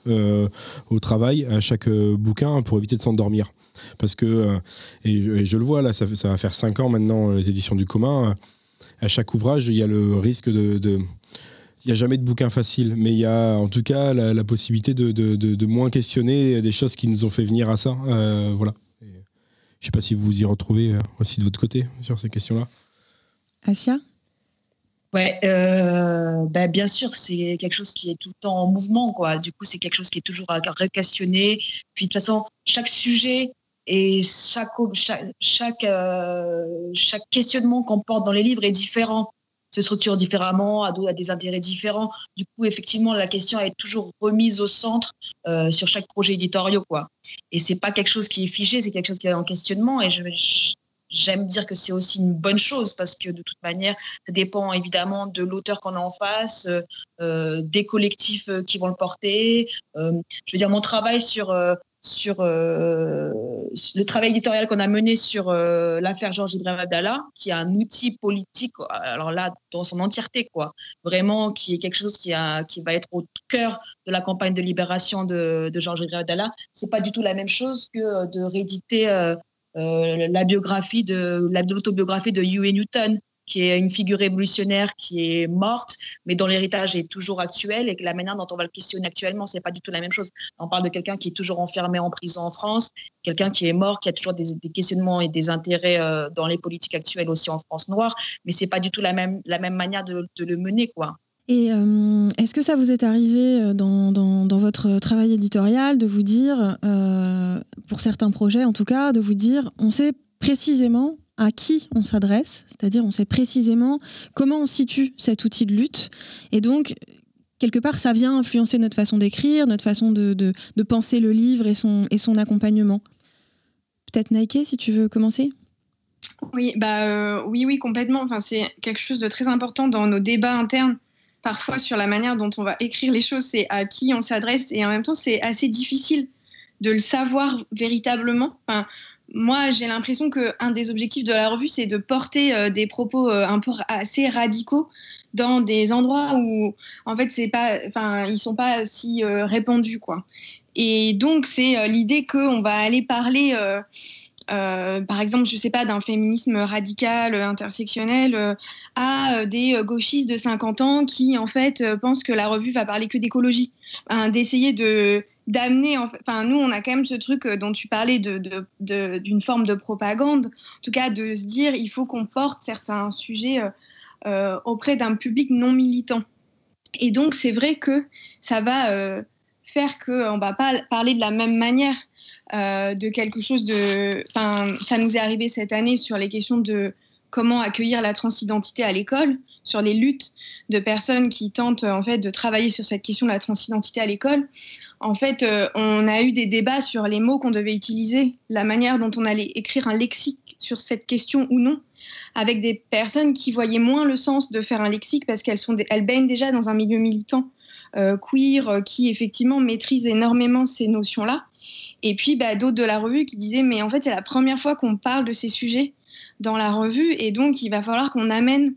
au travail à chaque bouquin pour éviter de s'endormir. Parce que, et, je le vois là, ça, va faire cinq ans maintenant les éditions du commun à chaque ouvrage, il y a le risque de, il n'y a jamais de bouquin facile, mais il y a en tout cas la, possibilité de, moins questionner des choses qui nous ont fait venir à ça. Euh, voilà. je ne sais pas si vous vous y retrouvez euh, aussi de votre côté sur ces questions-là. Asia? Ouais, euh, ben bien sûr, c'est quelque chose qui est tout le temps en mouvement, quoi. Du coup, c'est quelque chose qui est toujours à re-questionner. Puis de toute façon, chaque sujet et chaque, euh, chaque questionnement qu'on porte dans les livres est différent. se structurent différemment, à, des intérêts différents. Du coup, effectivement, la question est toujours remise au centre sur chaque projet éditorial. Quoi. Et c'est pas quelque chose qui est figé, c'est quelque chose qui est en questionnement. Et je, j'aime dire que c'est aussi une bonne chose parce que de toute manière, ça dépend évidemment de l'auteur qu'on a en face, euh, des collectifs euh, qui vont le porter. Euh, je veux dire, mon travail sur, sur le travail éditorial qu'on a mené sur l'affaire Georges Ibrahim Abdallah, qui est un outil politique, alors là, dans son entièreté, quoi, vraiment, qui est quelque chose qui, a, qui va être au cœur de la campagne de libération de, de Georges Ibrahim Abdallah. C'est pas du tout la même chose que de rééditer euh, la biographie de l'autobiographie de Huey Newton, qui est une figure révolutionnaire qui est morte, mais dont l'héritage est toujours actuel et que la manière dont on va le questionner actuellement, c'est pas du tout la même chose. On parle de quelqu'un qui est toujours enfermé en prison en France, quelqu'un qui est mort, qui a toujours des, questionnements et des intérêts euh, dans les politiques actuelles aussi en France noire, mais c'est pas du tout la même, la même manière de, de le mener, quoi. Et euh, est-ce que ça vous est arrivé euh, dans, dans, votre travail éditorial de vous dire, euh, pour certains projets en tout cas, de vous dire, on sait précisément à qui on s'adresse, c'est-à-dire on sait précisément comment on situe cet outil de lutte, et donc quelque part ça vient influencer notre façon d'écrire, notre façon de, de, penser le livre et son, et son accompagnement. Peut-être Nike, si tu veux commencer. Oui, bah oui, oui, complètement. Enfin, c'est quelque chose de très important dans nos débats internes parfois sur la manière dont on va écrire les choses, c'est à qui on s'adresse et en même temps c'est assez difficile de le savoir véritablement. Moi, j'ai l'impression qu'un des objectifs de la revue, c'est de porter euh, des propos euh, un peu assez radicaux dans des endroits où, en fait, c'est pas, enfin, ils sont pas si euh, répandus, quoi. Et donc, c'est l'idée qu'on va aller parler euh, par exemple, je sais pas, d'un féminisme radical, intersectionnel, euh, à euh, des gauchistes de 50 ans qui, en fait, pensent que la revue va parler que d'écologie. D'essayer de d'amener, enfin, nous, on a quand même ce truc dont tu parlais d'une forme de propagande, en tout cas, de se dire, il faut qu'on porte certains sujets auprès d'un public non militant. Et donc, c'est vrai que ça va faire qu'on ne va pas parler de la même manière euh, de quelque chose de. Ça nous est arrivé cette année sur les questions de comment accueillir la transidentité à l'école, sur les luttes de personnes qui tentent en fait de travailler sur cette question de la transidentité à l'école. En fait, euh, on a eu des débats sur les mots qu'on devait utiliser, la manière dont on allait écrire un lexique sur cette question ou non, avec des personnes qui voyaient moins le sens de faire un lexique parce qu'elles baignent déjà dans un milieu militant euh, queer qui effectivement maîtrise énormément ces notions-là. Et puis bah, d'autres de la revue qui disaient mais en fait c'est la première fois qu'on parle de ces sujets dans la revue et donc il va falloir qu'on amène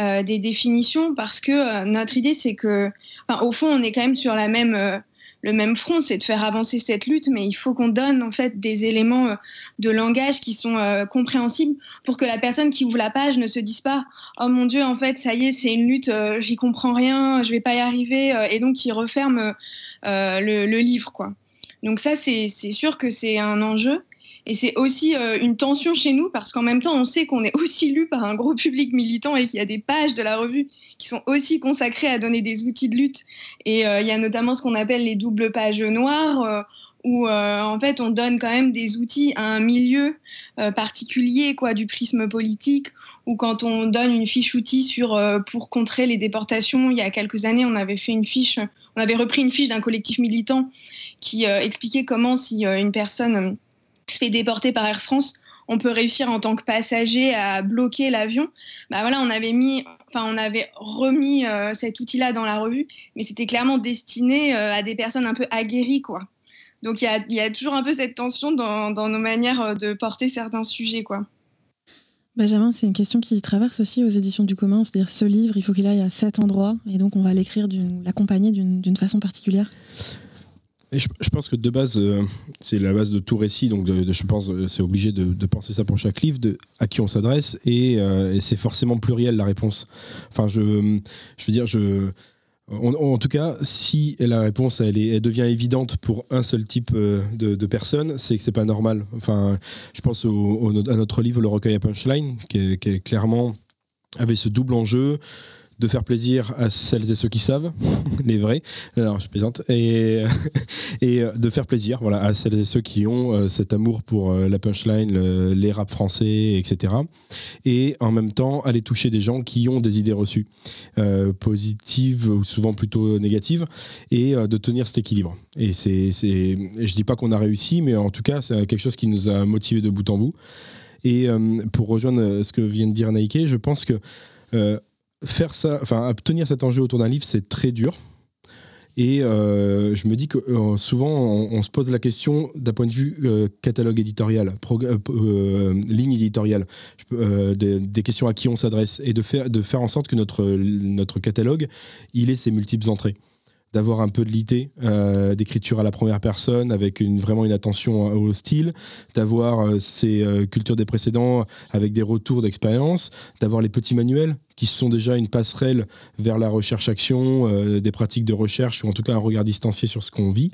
euh, des définitions parce que euh, notre idée c'est que au fond on est quand même sur la même euh, le même front, c'est de faire avancer cette lutte, mais il faut qu'on donne en fait des éléments de langage qui sont compréhensibles pour que la personne qui ouvre la page ne se dise pas oh mon dieu en fait ça y est c'est une lutte, j'y comprends rien, je vais pas y arriver et donc qui referme le, le, livre quoi. Donc ça, c'est sûr que c'est un enjeu. Et c'est aussi euh, une tension chez nous parce qu'en même temps, on sait qu'on est aussi lu par un gros public militant et qu'il y a des pages de la revue qui sont aussi consacrées à donner des outils de lutte. Et euh, il y a notamment ce qu'on appelle les doubles pages noires. Euh, où en fait on donne quand même des outils à un milieu particulier quoi du prisme politique ou quand on donne une fiche outil sur pour contrer les déportations il y a quelques années on avait fait une fiche on avait repris une fiche d'un collectif militant qui expliquait comment si une personne se fait déporter par Air France, on peut réussir en tant que passager à bloquer l'avion. Bah voilà, on avait mis, enfin on avait remis cet outil-là dans la revue, mais c'était clairement destiné à des personnes un peu aguerries, quoi. Donc il y, a, toujours un peu cette tension dans, nos manières de porter certains sujets, quoi. Benjamin, c'est une question qui traverse aussi aux éditions du commun, c'est-à-dire ce livre, il faut qu'il aille à cet endroit, et donc on va l'écrire, l'accompagner d'une façon particulière je, pense que de base, euh, c'est la base de tout récit, donc je pense euh, c'est obligé de, penser ça pour chaque livre, à qui on s'adresse, euh, et, c'est forcément pluriel la réponse. Enfin, je, je veux dire, je, en tout cas, si la réponse elle, elle, devient évidente pour un seul type de, de personne, c'est que c'est pas normal. Enfin, je pense à notre livre Le recueil à punchline, qui, qui est clairement avait ce double enjeu de faire plaisir à celles et ceux qui savent, les vrais, alors je plaisante, et, et de faire plaisir voilà, à celles et ceux qui ont cet amour pour la punchline, les rap français, etc. Et en même temps, aller toucher des gens qui ont des idées reçues, positives ou souvent plutôt négatives, et de tenir cet équilibre. Et c'est, je dis pas qu'on a réussi, mais en tout cas, c'est quelque chose qui nous a motivés de bout en bout. Et euh, pour rejoindre ce que vient de dire Nike, je pense que euh, faire ça, enfin, obtenir cet enjeu autour d'un livre, c'est très dur. Et euh, je me dis que souvent, on, se pose la question d'un point de vue catalogue éditorial, ligne éditoriale, des, questions à qui on s'adresse, et de faire, de faire en sorte que notre, notre catalogue, il ait ses multiples entrées d'avoir un peu de lité euh, d'écriture à la première personne avec une, vraiment une attention au style, d'avoir euh, ces euh, cultures des précédents avec des retours d'expérience, d'avoir les petits manuels qui sont déjà une passerelle vers la recherche-action, des pratiques de recherche ou en tout cas un regard distancié sur ce qu'on vit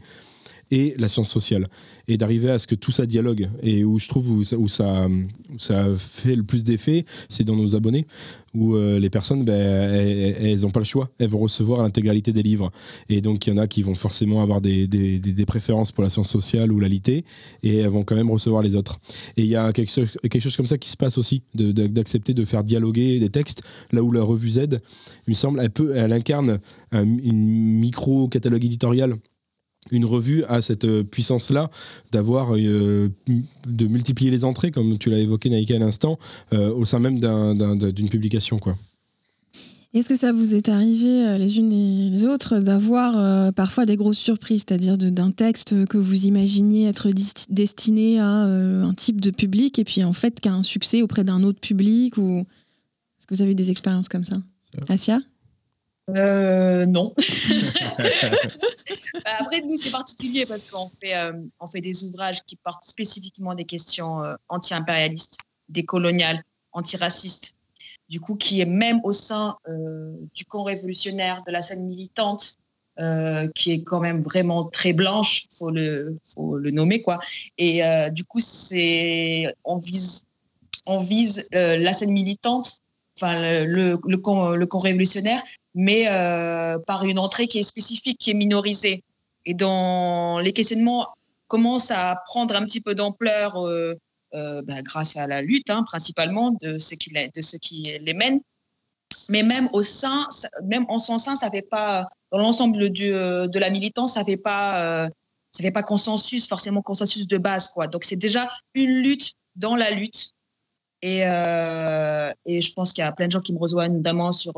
et la science sociale. Et d'arriver à ce que tout ça dialogue. Et où je trouve où ça, fait le plus d'effet, c'est dans nos abonnés, où euh, les personnes, ben, elles n'ont pas le choix. Elles vont recevoir l'intégralité des livres. Et donc, il y en a qui vont forcément avoir des, préférences pour la science sociale ou la litté, et elles vont quand même recevoir les autres. Et il y a quelque chose, comme ça qui se passe aussi, d'accepter de, faire dialoguer des textes, là où la revue Z, il me semble, elle incarne un, une micro-catalogue éditorial une revue a cette euh, puissance-là d'avoir, euh, de multiplier les entrées, comme tu l'as évoqué Naïka à l'instant, euh, au sein même d'une publication. Quoi. Est-ce que ça vous est arrivé les unes et les autres d'avoir parfois des grosses surprises, c'est-à-dire d'un texte que vous imaginiez être destiné à un type de public et puis en fait qui a un succès auprès d'un autre public ou... Est-ce que vous avez des expériences comme ça? Asia? Euh, non. Bah, après, nous, c'est particulier parce qu'on fait, euh, on fait des ouvrages qui portent spécifiquement des questions euh, anti-impérialistes, décoloniales, antiracistes. Du coup, qui est même au sein euh, du camp révolutionnaire, de la scène militante, qui est quand même vraiment très blanche, faut le, faut le nommer quoi. Et du coup, c'est, on vise, on vise la scène militante, enfin le, le, camp, le camp révolutionnaire, mais euh, par une entrée qui est spécifique, qui est minorisée. Et dans les questionnements commencent à prendre un petit peu d'ampleur euh, euh, bah, grâce à la lutte, hein, principalement, de ceux, qui, de ceux qui les mènent. Mais même au sein, même en son sein, ça fait pas, dans l'ensemble de la militance, ça fait pas, fait pas consensus, forcément consensus de base, quoi. Donc c'est déjà une lutte dans la lutte. Et, et je pense qu'il y a plein de gens qui me rejoignent, notamment sur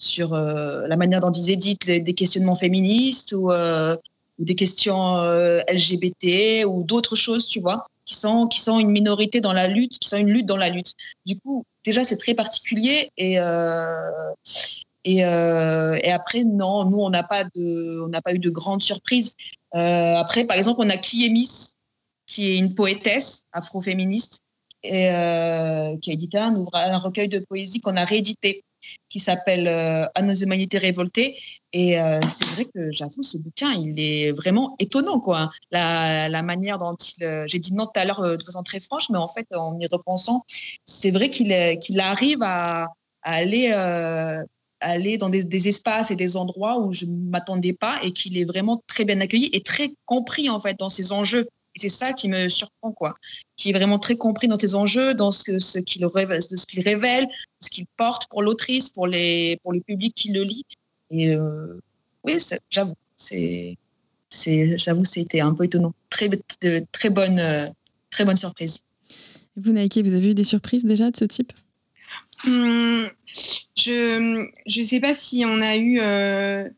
sur euh, la manière dont ils éditent des questionnements féministes ou, euh, des questions euh, LGBT ou d'autres choses, tu vois, qui sont, qui sont une minorité dans la lutte, qui sont une lutte dans la lutte. Du coup, déjà, c'est très particulier et, et, après, non, nous, on n'a pas, pas eu de grandes surprises. après, par exemple, on a Kiemis, qui est une poétesse afroféministe et qui a édité un recueil de poésie qu'on a réédité qui s'appelle euh, À nos humanités révoltées. Et euh, c'est vrai que j'avoue, ce bouquin, il est vraiment étonnant, quoi. La, la manière dont il. Euh, j'ai dit non tout à l'heure de façon très franche, mais en fait, en y repensant, c'est vrai qu'il qu'il arrive à, aller. aller dans des, des, espaces et des endroits où je ne m'attendais pas et qu'il est vraiment très bien accueilli et très compris en fait dans ses enjeux et c'est ça qui me surprend, quoi. Qui est vraiment très compris dans tes enjeux, dans ce, ce qu'il révèle, ce qu'il révèle, ce qu'il porte pour l'autrice, pour, les, pour le public qui le lit. Et euh, oui, j'avoue, c'est, c'est, j'avoue, c'était un peu étonnant. Très, de, très bonne, très bonne surprise. Et vous, Nike, vous avez eu des surprises déjà de ce type? Hum, Je ne sais pas si on a eu. Euh,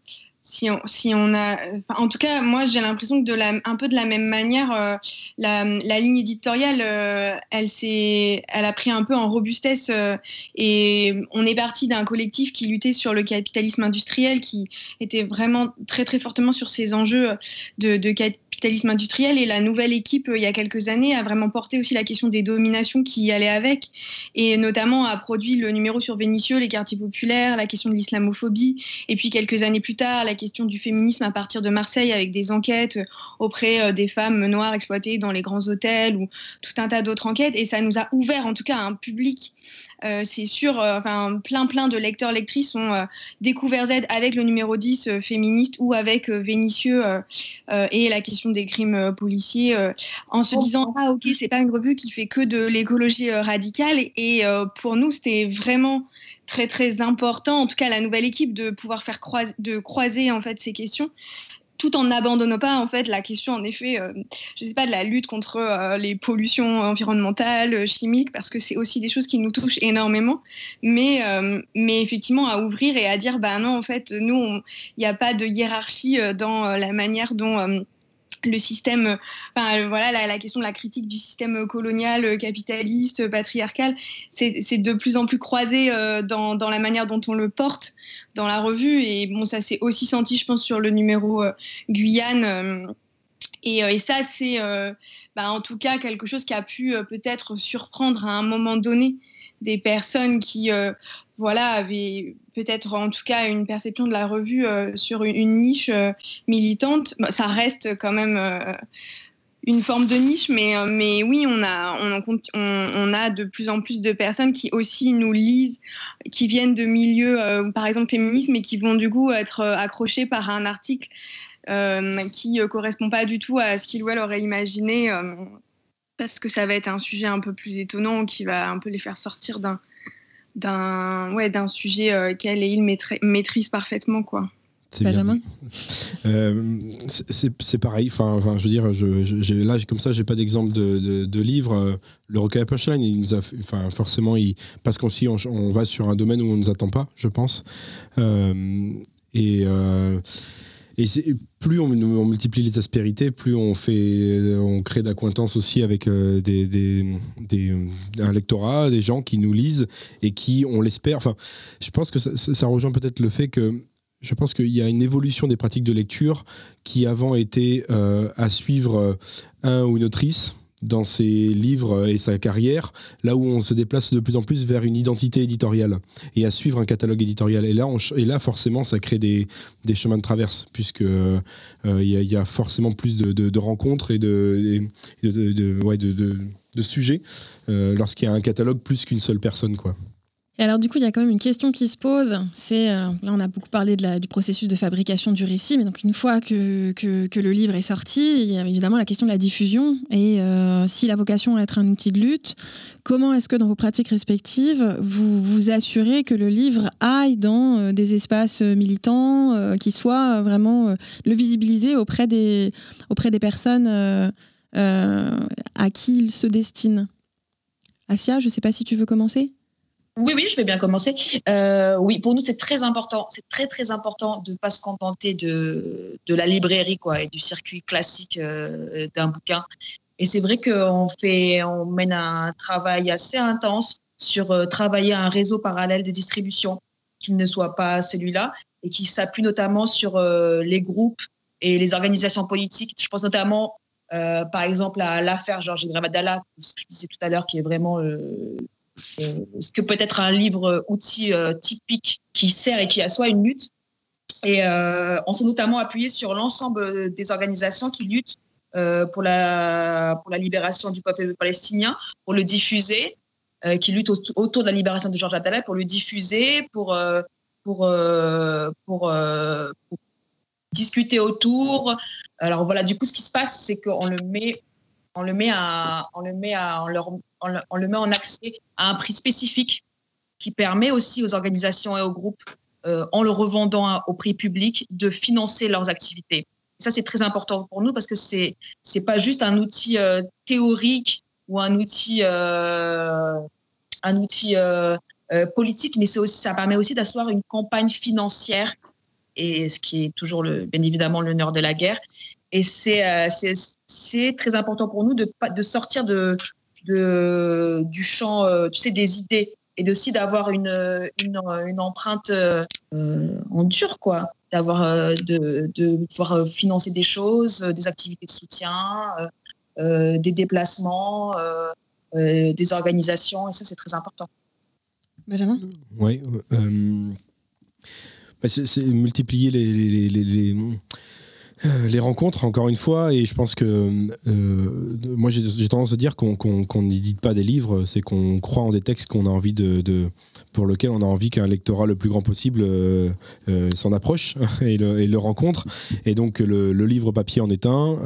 si on, si on a, en tout cas, moi j'ai l'impression que de la, un peu de la même manière, euh, la, ligne éditoriale, euh, elle s'est, elle a pris un peu en robustesse euh, et on est parti d'un collectif qui luttait sur le capitalisme industriel, qui était vraiment très très fortement sur ces enjeux de, de capitalisme industriel et la nouvelle équipe il y a quelques années a vraiment porté aussi la question des dominations qui y allaient avec et notamment a produit le numéro sur Vénitieux, les quartiers populaires, la question de l'islamophobie et puis quelques années plus tard la question du féminisme à partir de Marseille avec des enquêtes auprès des femmes noires exploitées dans les grands hôtels ou tout un tas d'autres enquêtes. Et ça nous a ouvert en tout cas un public euh, c'est sûr, euh, enfin, plein plein de lecteurs lectrices ont euh, découvert Z avec le numéro 10 féministe ou avec Vénitieux et la question des crimes policiers en se disant ah ok c'est pas une revue qui fait que de l'écologie radicale. Et pour nous c'était vraiment très très important en tout cas la nouvelle équipe de pouvoir faire croiser, de croiser en fait ces questions tout en n'abandonnant pas en fait la question en effet, euh, je sais pas, de la lutte contre euh, les pollutions environnementales, euh, chimiques, parce que c'est aussi des choses qui nous touchent énormément, mais, mais effectivement à ouvrir et à dire bah non en fait nous il n'y a pas de hiérarchie dans la manière dont le système, enfin, voilà, la, question de la critique du système colonial, capitaliste, patriarcal, c'est de plus en plus croisé euh, dans, la manière dont on le porte dans la revue. Et bon, ça s'est aussi senti, je pense, sur le numéro euh, Guyane. Euh, et, et, ça, c'est bah, en tout cas quelque chose qui a pu peut-être surprendre à un moment donné des personnes qui voilà, avaient peut-être en tout cas une perception de la revue euh, sur une, niche euh, militante. ça reste quand même euh, une forme de niche, mais, oui, on a, de plus en plus de personnes qui aussi nous lisent, qui viennent de milieux, par exemple féminisme, et qui vont du coup être accrochés par un article qui ne correspond pas du tout à ce qu'ils ou auraient imaginé, parce que ça va être un sujet un peu plus étonnant qui va un peu les faire sortir d'un d'un ouais, d'un sujet euh, qu'elle et il maîtrisent parfaitement. quoi. Benjamin euh, C'est pareil. Enfin, enfin, je veux dire, je, là, comme ça, j'ai pas d'exemple de, de, livre. Le recueil à punchline, il nous a, enfin, forcément, il, parce qu'on on, on, va sur un domaine où on ne nous attend pas, je pense. Euh, et et plus on, multiplie les aspérités, plus on fait, on crée d'acquaintances aussi avec euh, des, des, euh, un lectorat, des gens qui nous lisent et qui, on l'espère. Enfin, je pense que ça, rejoint peut-être le fait que je pense qu'il y a une évolution des pratiques de lecture qui avant était euh, à suivre un ou une autrice dans ses livres et sa carrière, là où on se déplace de plus en plus vers une identité éditoriale et à suivre un catalogue éditorial. Et là, et là forcément, ça crée des, des chemins de traverse, puisque euh, il y, a forcément plus de, de, rencontres et de, de, de, sujets euh, lorsqu'il y a un catalogue plus qu'une seule personne. quoi. Et alors du coup, il y a quand même une question qui se pose. C'est euh, là, on a beaucoup parlé du processus de fabrication du récit, mais donc une fois que, que, le livre est sorti, il y a évidemment la question de la diffusion. Et euh, si la vocation est être un outil de lutte, comment est-ce que dans vos pratiques respectives, vous vous assurez que le livre aille dans euh, des espaces militants, qui soient vraiment le visibiliser auprès des, auprès des personnes à qui il se destine? Asia, je ne sais pas si tu veux commencer? Oui, oui, je vais bien commencer. Euh, oui, pour nous, c'est très important. C'est très, très important de ne pas se contenter de, de la librairie quoi, et du circuit classique euh, d'un bouquin. Et c'est vrai qu'on fait, on mène un travail assez intense sur euh, travailler un réseau parallèle de distribution qui ne soit pas celui-là et qui s'appuie notamment sur les groupes et les organisations politiques. Je pense notamment, par exemple, à l'affaire Georges Gravadala, ce que je disais tout à l'heure, qui est vraiment euh, ce que peut être un livre outil euh, typique qui sert et qui assoit une lutte. Et euh, on s'est notamment appuyé sur l'ensemble des organisations qui luttent pour, la, pour la libération du peuple palestinien, pour le diffuser, qui luttent autour de la libération de Georges Attallah, pour le diffuser, pour, pour, pour, discuter autour. Alors voilà, du coup, ce qui se passe, c'est qu'on le met on le met, à, on le met, à, leur, on le, met en accès à un prix spécifique qui permet aussi aux organisations et aux groupes, euh, en le revendant au prix public, de financer leurs activités. ça, c'est très important pour nous parce que c'est c'est pas juste un outil euh, théorique ou un outil euh, un outil politique, mais aussi ça permet aussi d'asseoir une campagne financière et ce qui est toujours le, bien évidemment l'honneur de la guerre et c'est très important pour nous de, de sortir de, de, du champ euh, tu sais, des idées et aussi d'avoir une, une, une, empreinte euh, en dur, quoi. D'avoir, de, de, pouvoir financer des choses, des activités de soutien, des déplacements, des organisations, et ça, c'est très important. Benjamin? Oui. bah, c'est multiplier les, les, euh, les rencontres, encore une fois, et je pense que euh, moi j'ai tendance à dire qu'on n'édite pas des livres, c'est qu'on croit en des textes qu'on a envie de, pour lesquels on a envie qu'un lectorat le plus grand possible euh, s'en approche et le, rencontre. Et donc le, livre papier en est un,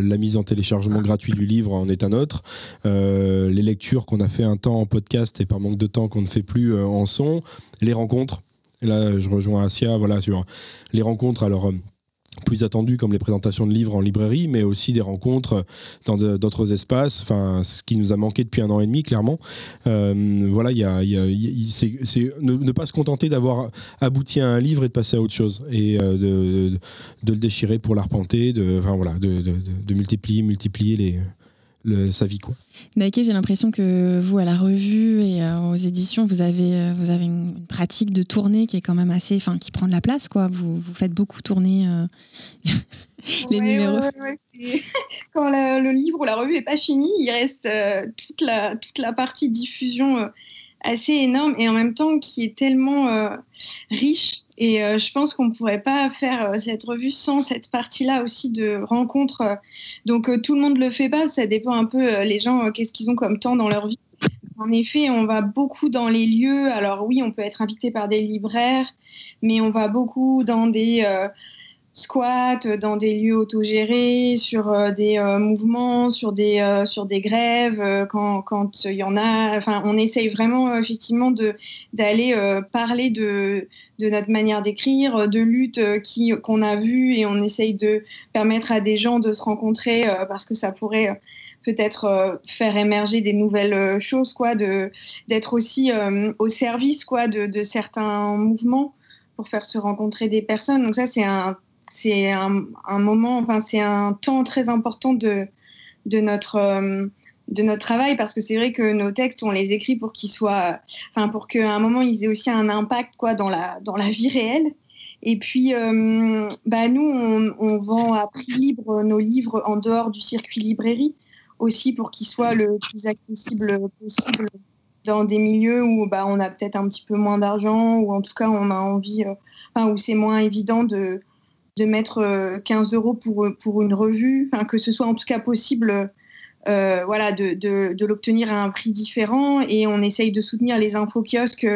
la mise en téléchargement gratuit du livre en est un autre, les lectures qu'on a fait un temps en podcast et par manque de temps qu'on ne fait plus en son, les rencontres. Là, je rejoins Asia, voilà, sur les rencontres. Alors, plus attendues comme les présentations de livres en librairie, mais aussi des rencontres dans d'autres espaces, enfin, ce qui nous a manqué depuis un an et demi, clairement. Euh, voilà, il y a, c'est ne, pas se contenter d'avoir abouti à un livre et de passer à autre chose, et euh, de, le déchirer pour l'arpenter, de, enfin, voilà, de multiplier, multiplier les sa vie. Quoi. Nike, j'ai l'impression que vous, à la revue et euh, aux éditions, vous avez, euh, vous avez une, pratique de tournée qui est quand même assez, enfin, qui prend de la place. Quoi. Vous, vous faites beaucoup tourner euh, les numéros. Quand le livre ou la revue n'est pas fini, il reste toute, la, toute la partie diffusion assez énorme et en même temps qui est tellement riche et euh, je pense qu'on ne pourrait pas faire euh, cette revue sans cette partie-là aussi de rencontres. Donc euh, tout le monde ne le fait pas, ça dépend un peu les gens, qu'est-ce qu'ils ont comme temps dans leur vie. En effet, on va beaucoup dans les lieux. Alors oui, on peut être invité par des libraires, mais on va beaucoup dans des squat dans des lieux autogérés, sur euh, des euh, mouvements, sur des, euh, sur des grèves, quand il y en a. Enfin, on essaye vraiment effectivement d'aller parler de, de notre manière d'écrire, de lutte qu'on a vues et on essaye de permettre à des gens de se rencontrer parce que ça pourrait peut-être faire émerger des nouvelles choses, quoi, d'être aussi au service quoi, de, de certains mouvements pour faire se rencontrer des personnes. Donc ça, c'est un c'est un, moment, enfin, c'est un temps très important de, de, notre, euh, de notre travail parce que c'est vrai que nos textes, on les écrit pour qu'ils soient, enfin, pour qu'à un moment, ils aient aussi un impact quoi, dans, la, dans la vie réelle. Et puis, euh, bah, nous, on, vend à prix libre nos livres en dehors du circuit librairie aussi pour qu'ils soient le plus accessible possible dans des milieux où bah, on a peut-être un petit peu moins d'argent ou en tout cas on a envie, euh, où c'est moins évident de, de mettre 15 euh, euros pour, pour une revue, que ce soit en tout cas possible euh, voilà, de, de, l'obtenir à un prix différent. Et on essaye de soutenir les info-kiosques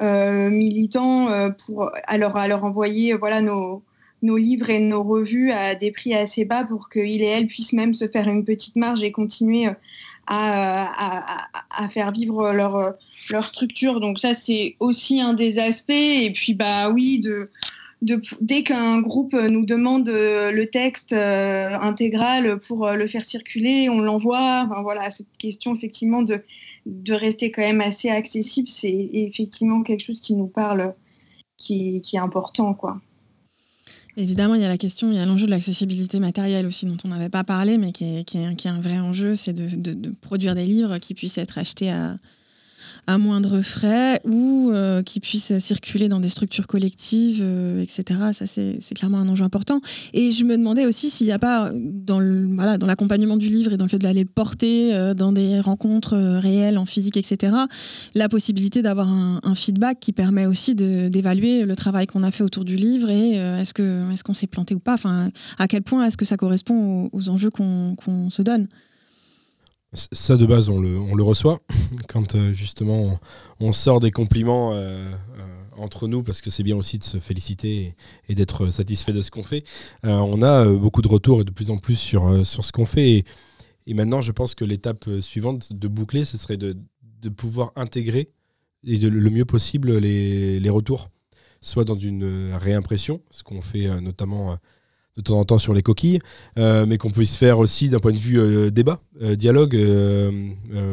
euh, militants pour à leur, à envoyer voilà, nos, nos livres et nos revues à des prix assez bas pour qu'ils et elles puissent même se faire une petite marge et continuer à, à, à faire vivre leur, leur structure. Donc ça, c'est aussi un des aspects. Et puis, bah oui, de dès qu'un groupe nous demande euh, le texte euh, intégral pour euh, le faire circuler, on l'envoie. voilà, cette question effectivement de, de rester quand même assez accessible, c'est effectivement quelque chose qui nous parle, qui, est important, quoi. Évidemment, il y a la question, il y a l'enjeu de l'accessibilité matérielle aussi, dont on n'avait pas parlé, mais qui est, qui est, un vrai enjeu, c'est de, de, produire des livres qui puissent être achetés à, à moindre frais ou euh, qui puissent circuler dans des structures collectives, euh, etc. Ça, c'est clairement un enjeu important. Et je me demandais aussi s'il n'y a pas, dans l'accompagnement du livre et dans le fait de l'aller porter euh, dans des rencontres réelles, en physique, etc., la possibilité d'avoir un, feedback qui permet aussi d'évaluer le travail qu'on a fait autour du livre et est-ce qu'on est s'est planté ou pas? Enfin, à quel point est-ce que ça correspond aux, enjeux qu'on se donne? Ça, de base, on le, reçoit quand euh, justement on, sort des compliments euh, euh, entre nous, parce que c'est bien aussi de se féliciter et, d'être satisfait de ce qu'on fait. on a beaucoup de retours et de plus en plus sur, ce qu'on fait. Et, maintenant, je pense que l'étape suivante de boucler, ce serait de, pouvoir intégrer le mieux possible les retours, soit dans une réimpression, ce qu'on fait notamment de temps en temps sur les coquilles, euh, mais qu'on puisse faire aussi d'un point de vue euh, débat, euh, dialogue.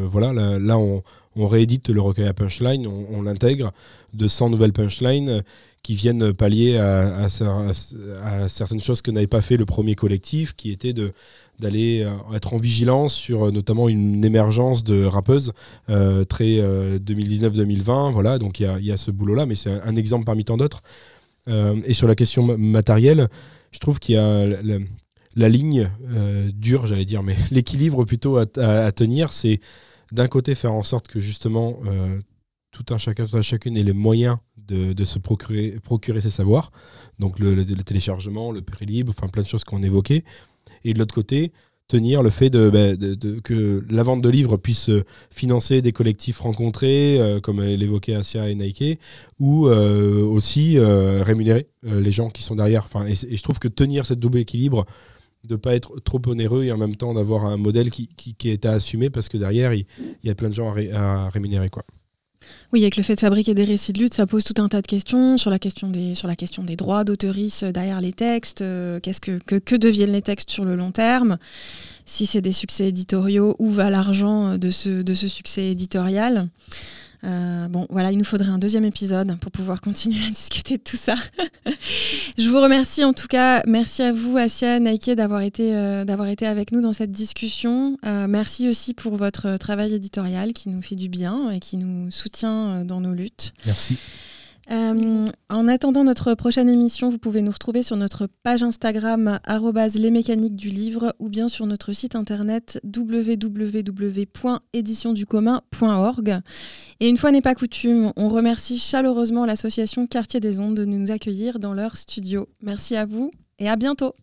voilà, là, on, réédite le recueil à punchline, on, l'intègre de 100 nouvelles punchlines qui viennent pallier à, certaines choses que n'avait pas fait le premier collectif, qui était de d'aller être en vigilance sur notamment une émergence de rappeuses très 2019-2020. Voilà, donc il y, a, ce boulot-là, mais c'est un, un, exemple parmi tant d'autres. et sur la question matérielle, je trouve qu'il y a la, ligne euh, dure, j'allais dire, mais l'équilibre plutôt à, tenir, c'est d'un côté faire en sorte que justement euh, tout un chacun, chacune ait les moyens de, se procurer, procurer ces savoirs. Donc le, téléchargement, le prix libre, enfin plein de choses qu'on évoquait. Et de l'autre côté, tenir le fait bah, de, que la vente de livres puisse financer des collectifs rencontrés, euh, comme l'évoquait Asia et Nike, ou euh, aussi euh, rémunérer les gens qui sont derrière. Enfin, et, je trouve que tenir cette double équilibre, de ne pas être trop onéreux et en même temps d'avoir un modèle qui, est à assumer parce que derrière, il, y a plein de gens à, rémunérer. Quoi. Oui, avec le fait de fabriquer des récits de lutte, ça pose tout un tas de questions sur la question des, droits d'auteurisme derrière les textes, euh, qu'est-ce que, que, deviennent les textes sur le long terme, si c'est des succès éditoriaux, où va l'argent ce, de ce succès éditorial. Euh, bon, voilà, il nous faudrait un deuxième épisode pour pouvoir continuer à discuter de tout ça. je vous remercie en tout cas. Merci à vous, Asia, Nike, d'avoir été, euh, été avec nous dans cette discussion. Euh, merci aussi pour votre travail éditorial qui nous fait du bien et qui nous soutient dans nos luttes. Merci. Euh, en attendant notre prochaine émission, vous pouvez nous retrouver sur notre page Instagram les mécaniques du livre ou bien sur notre site internet www.éditionducommun.org. Et une fois n'est pas coutume, on remercie chaleureusement l'association Quartier des Ondes de nous accueillir dans leur studio. Merci à vous et à bientôt.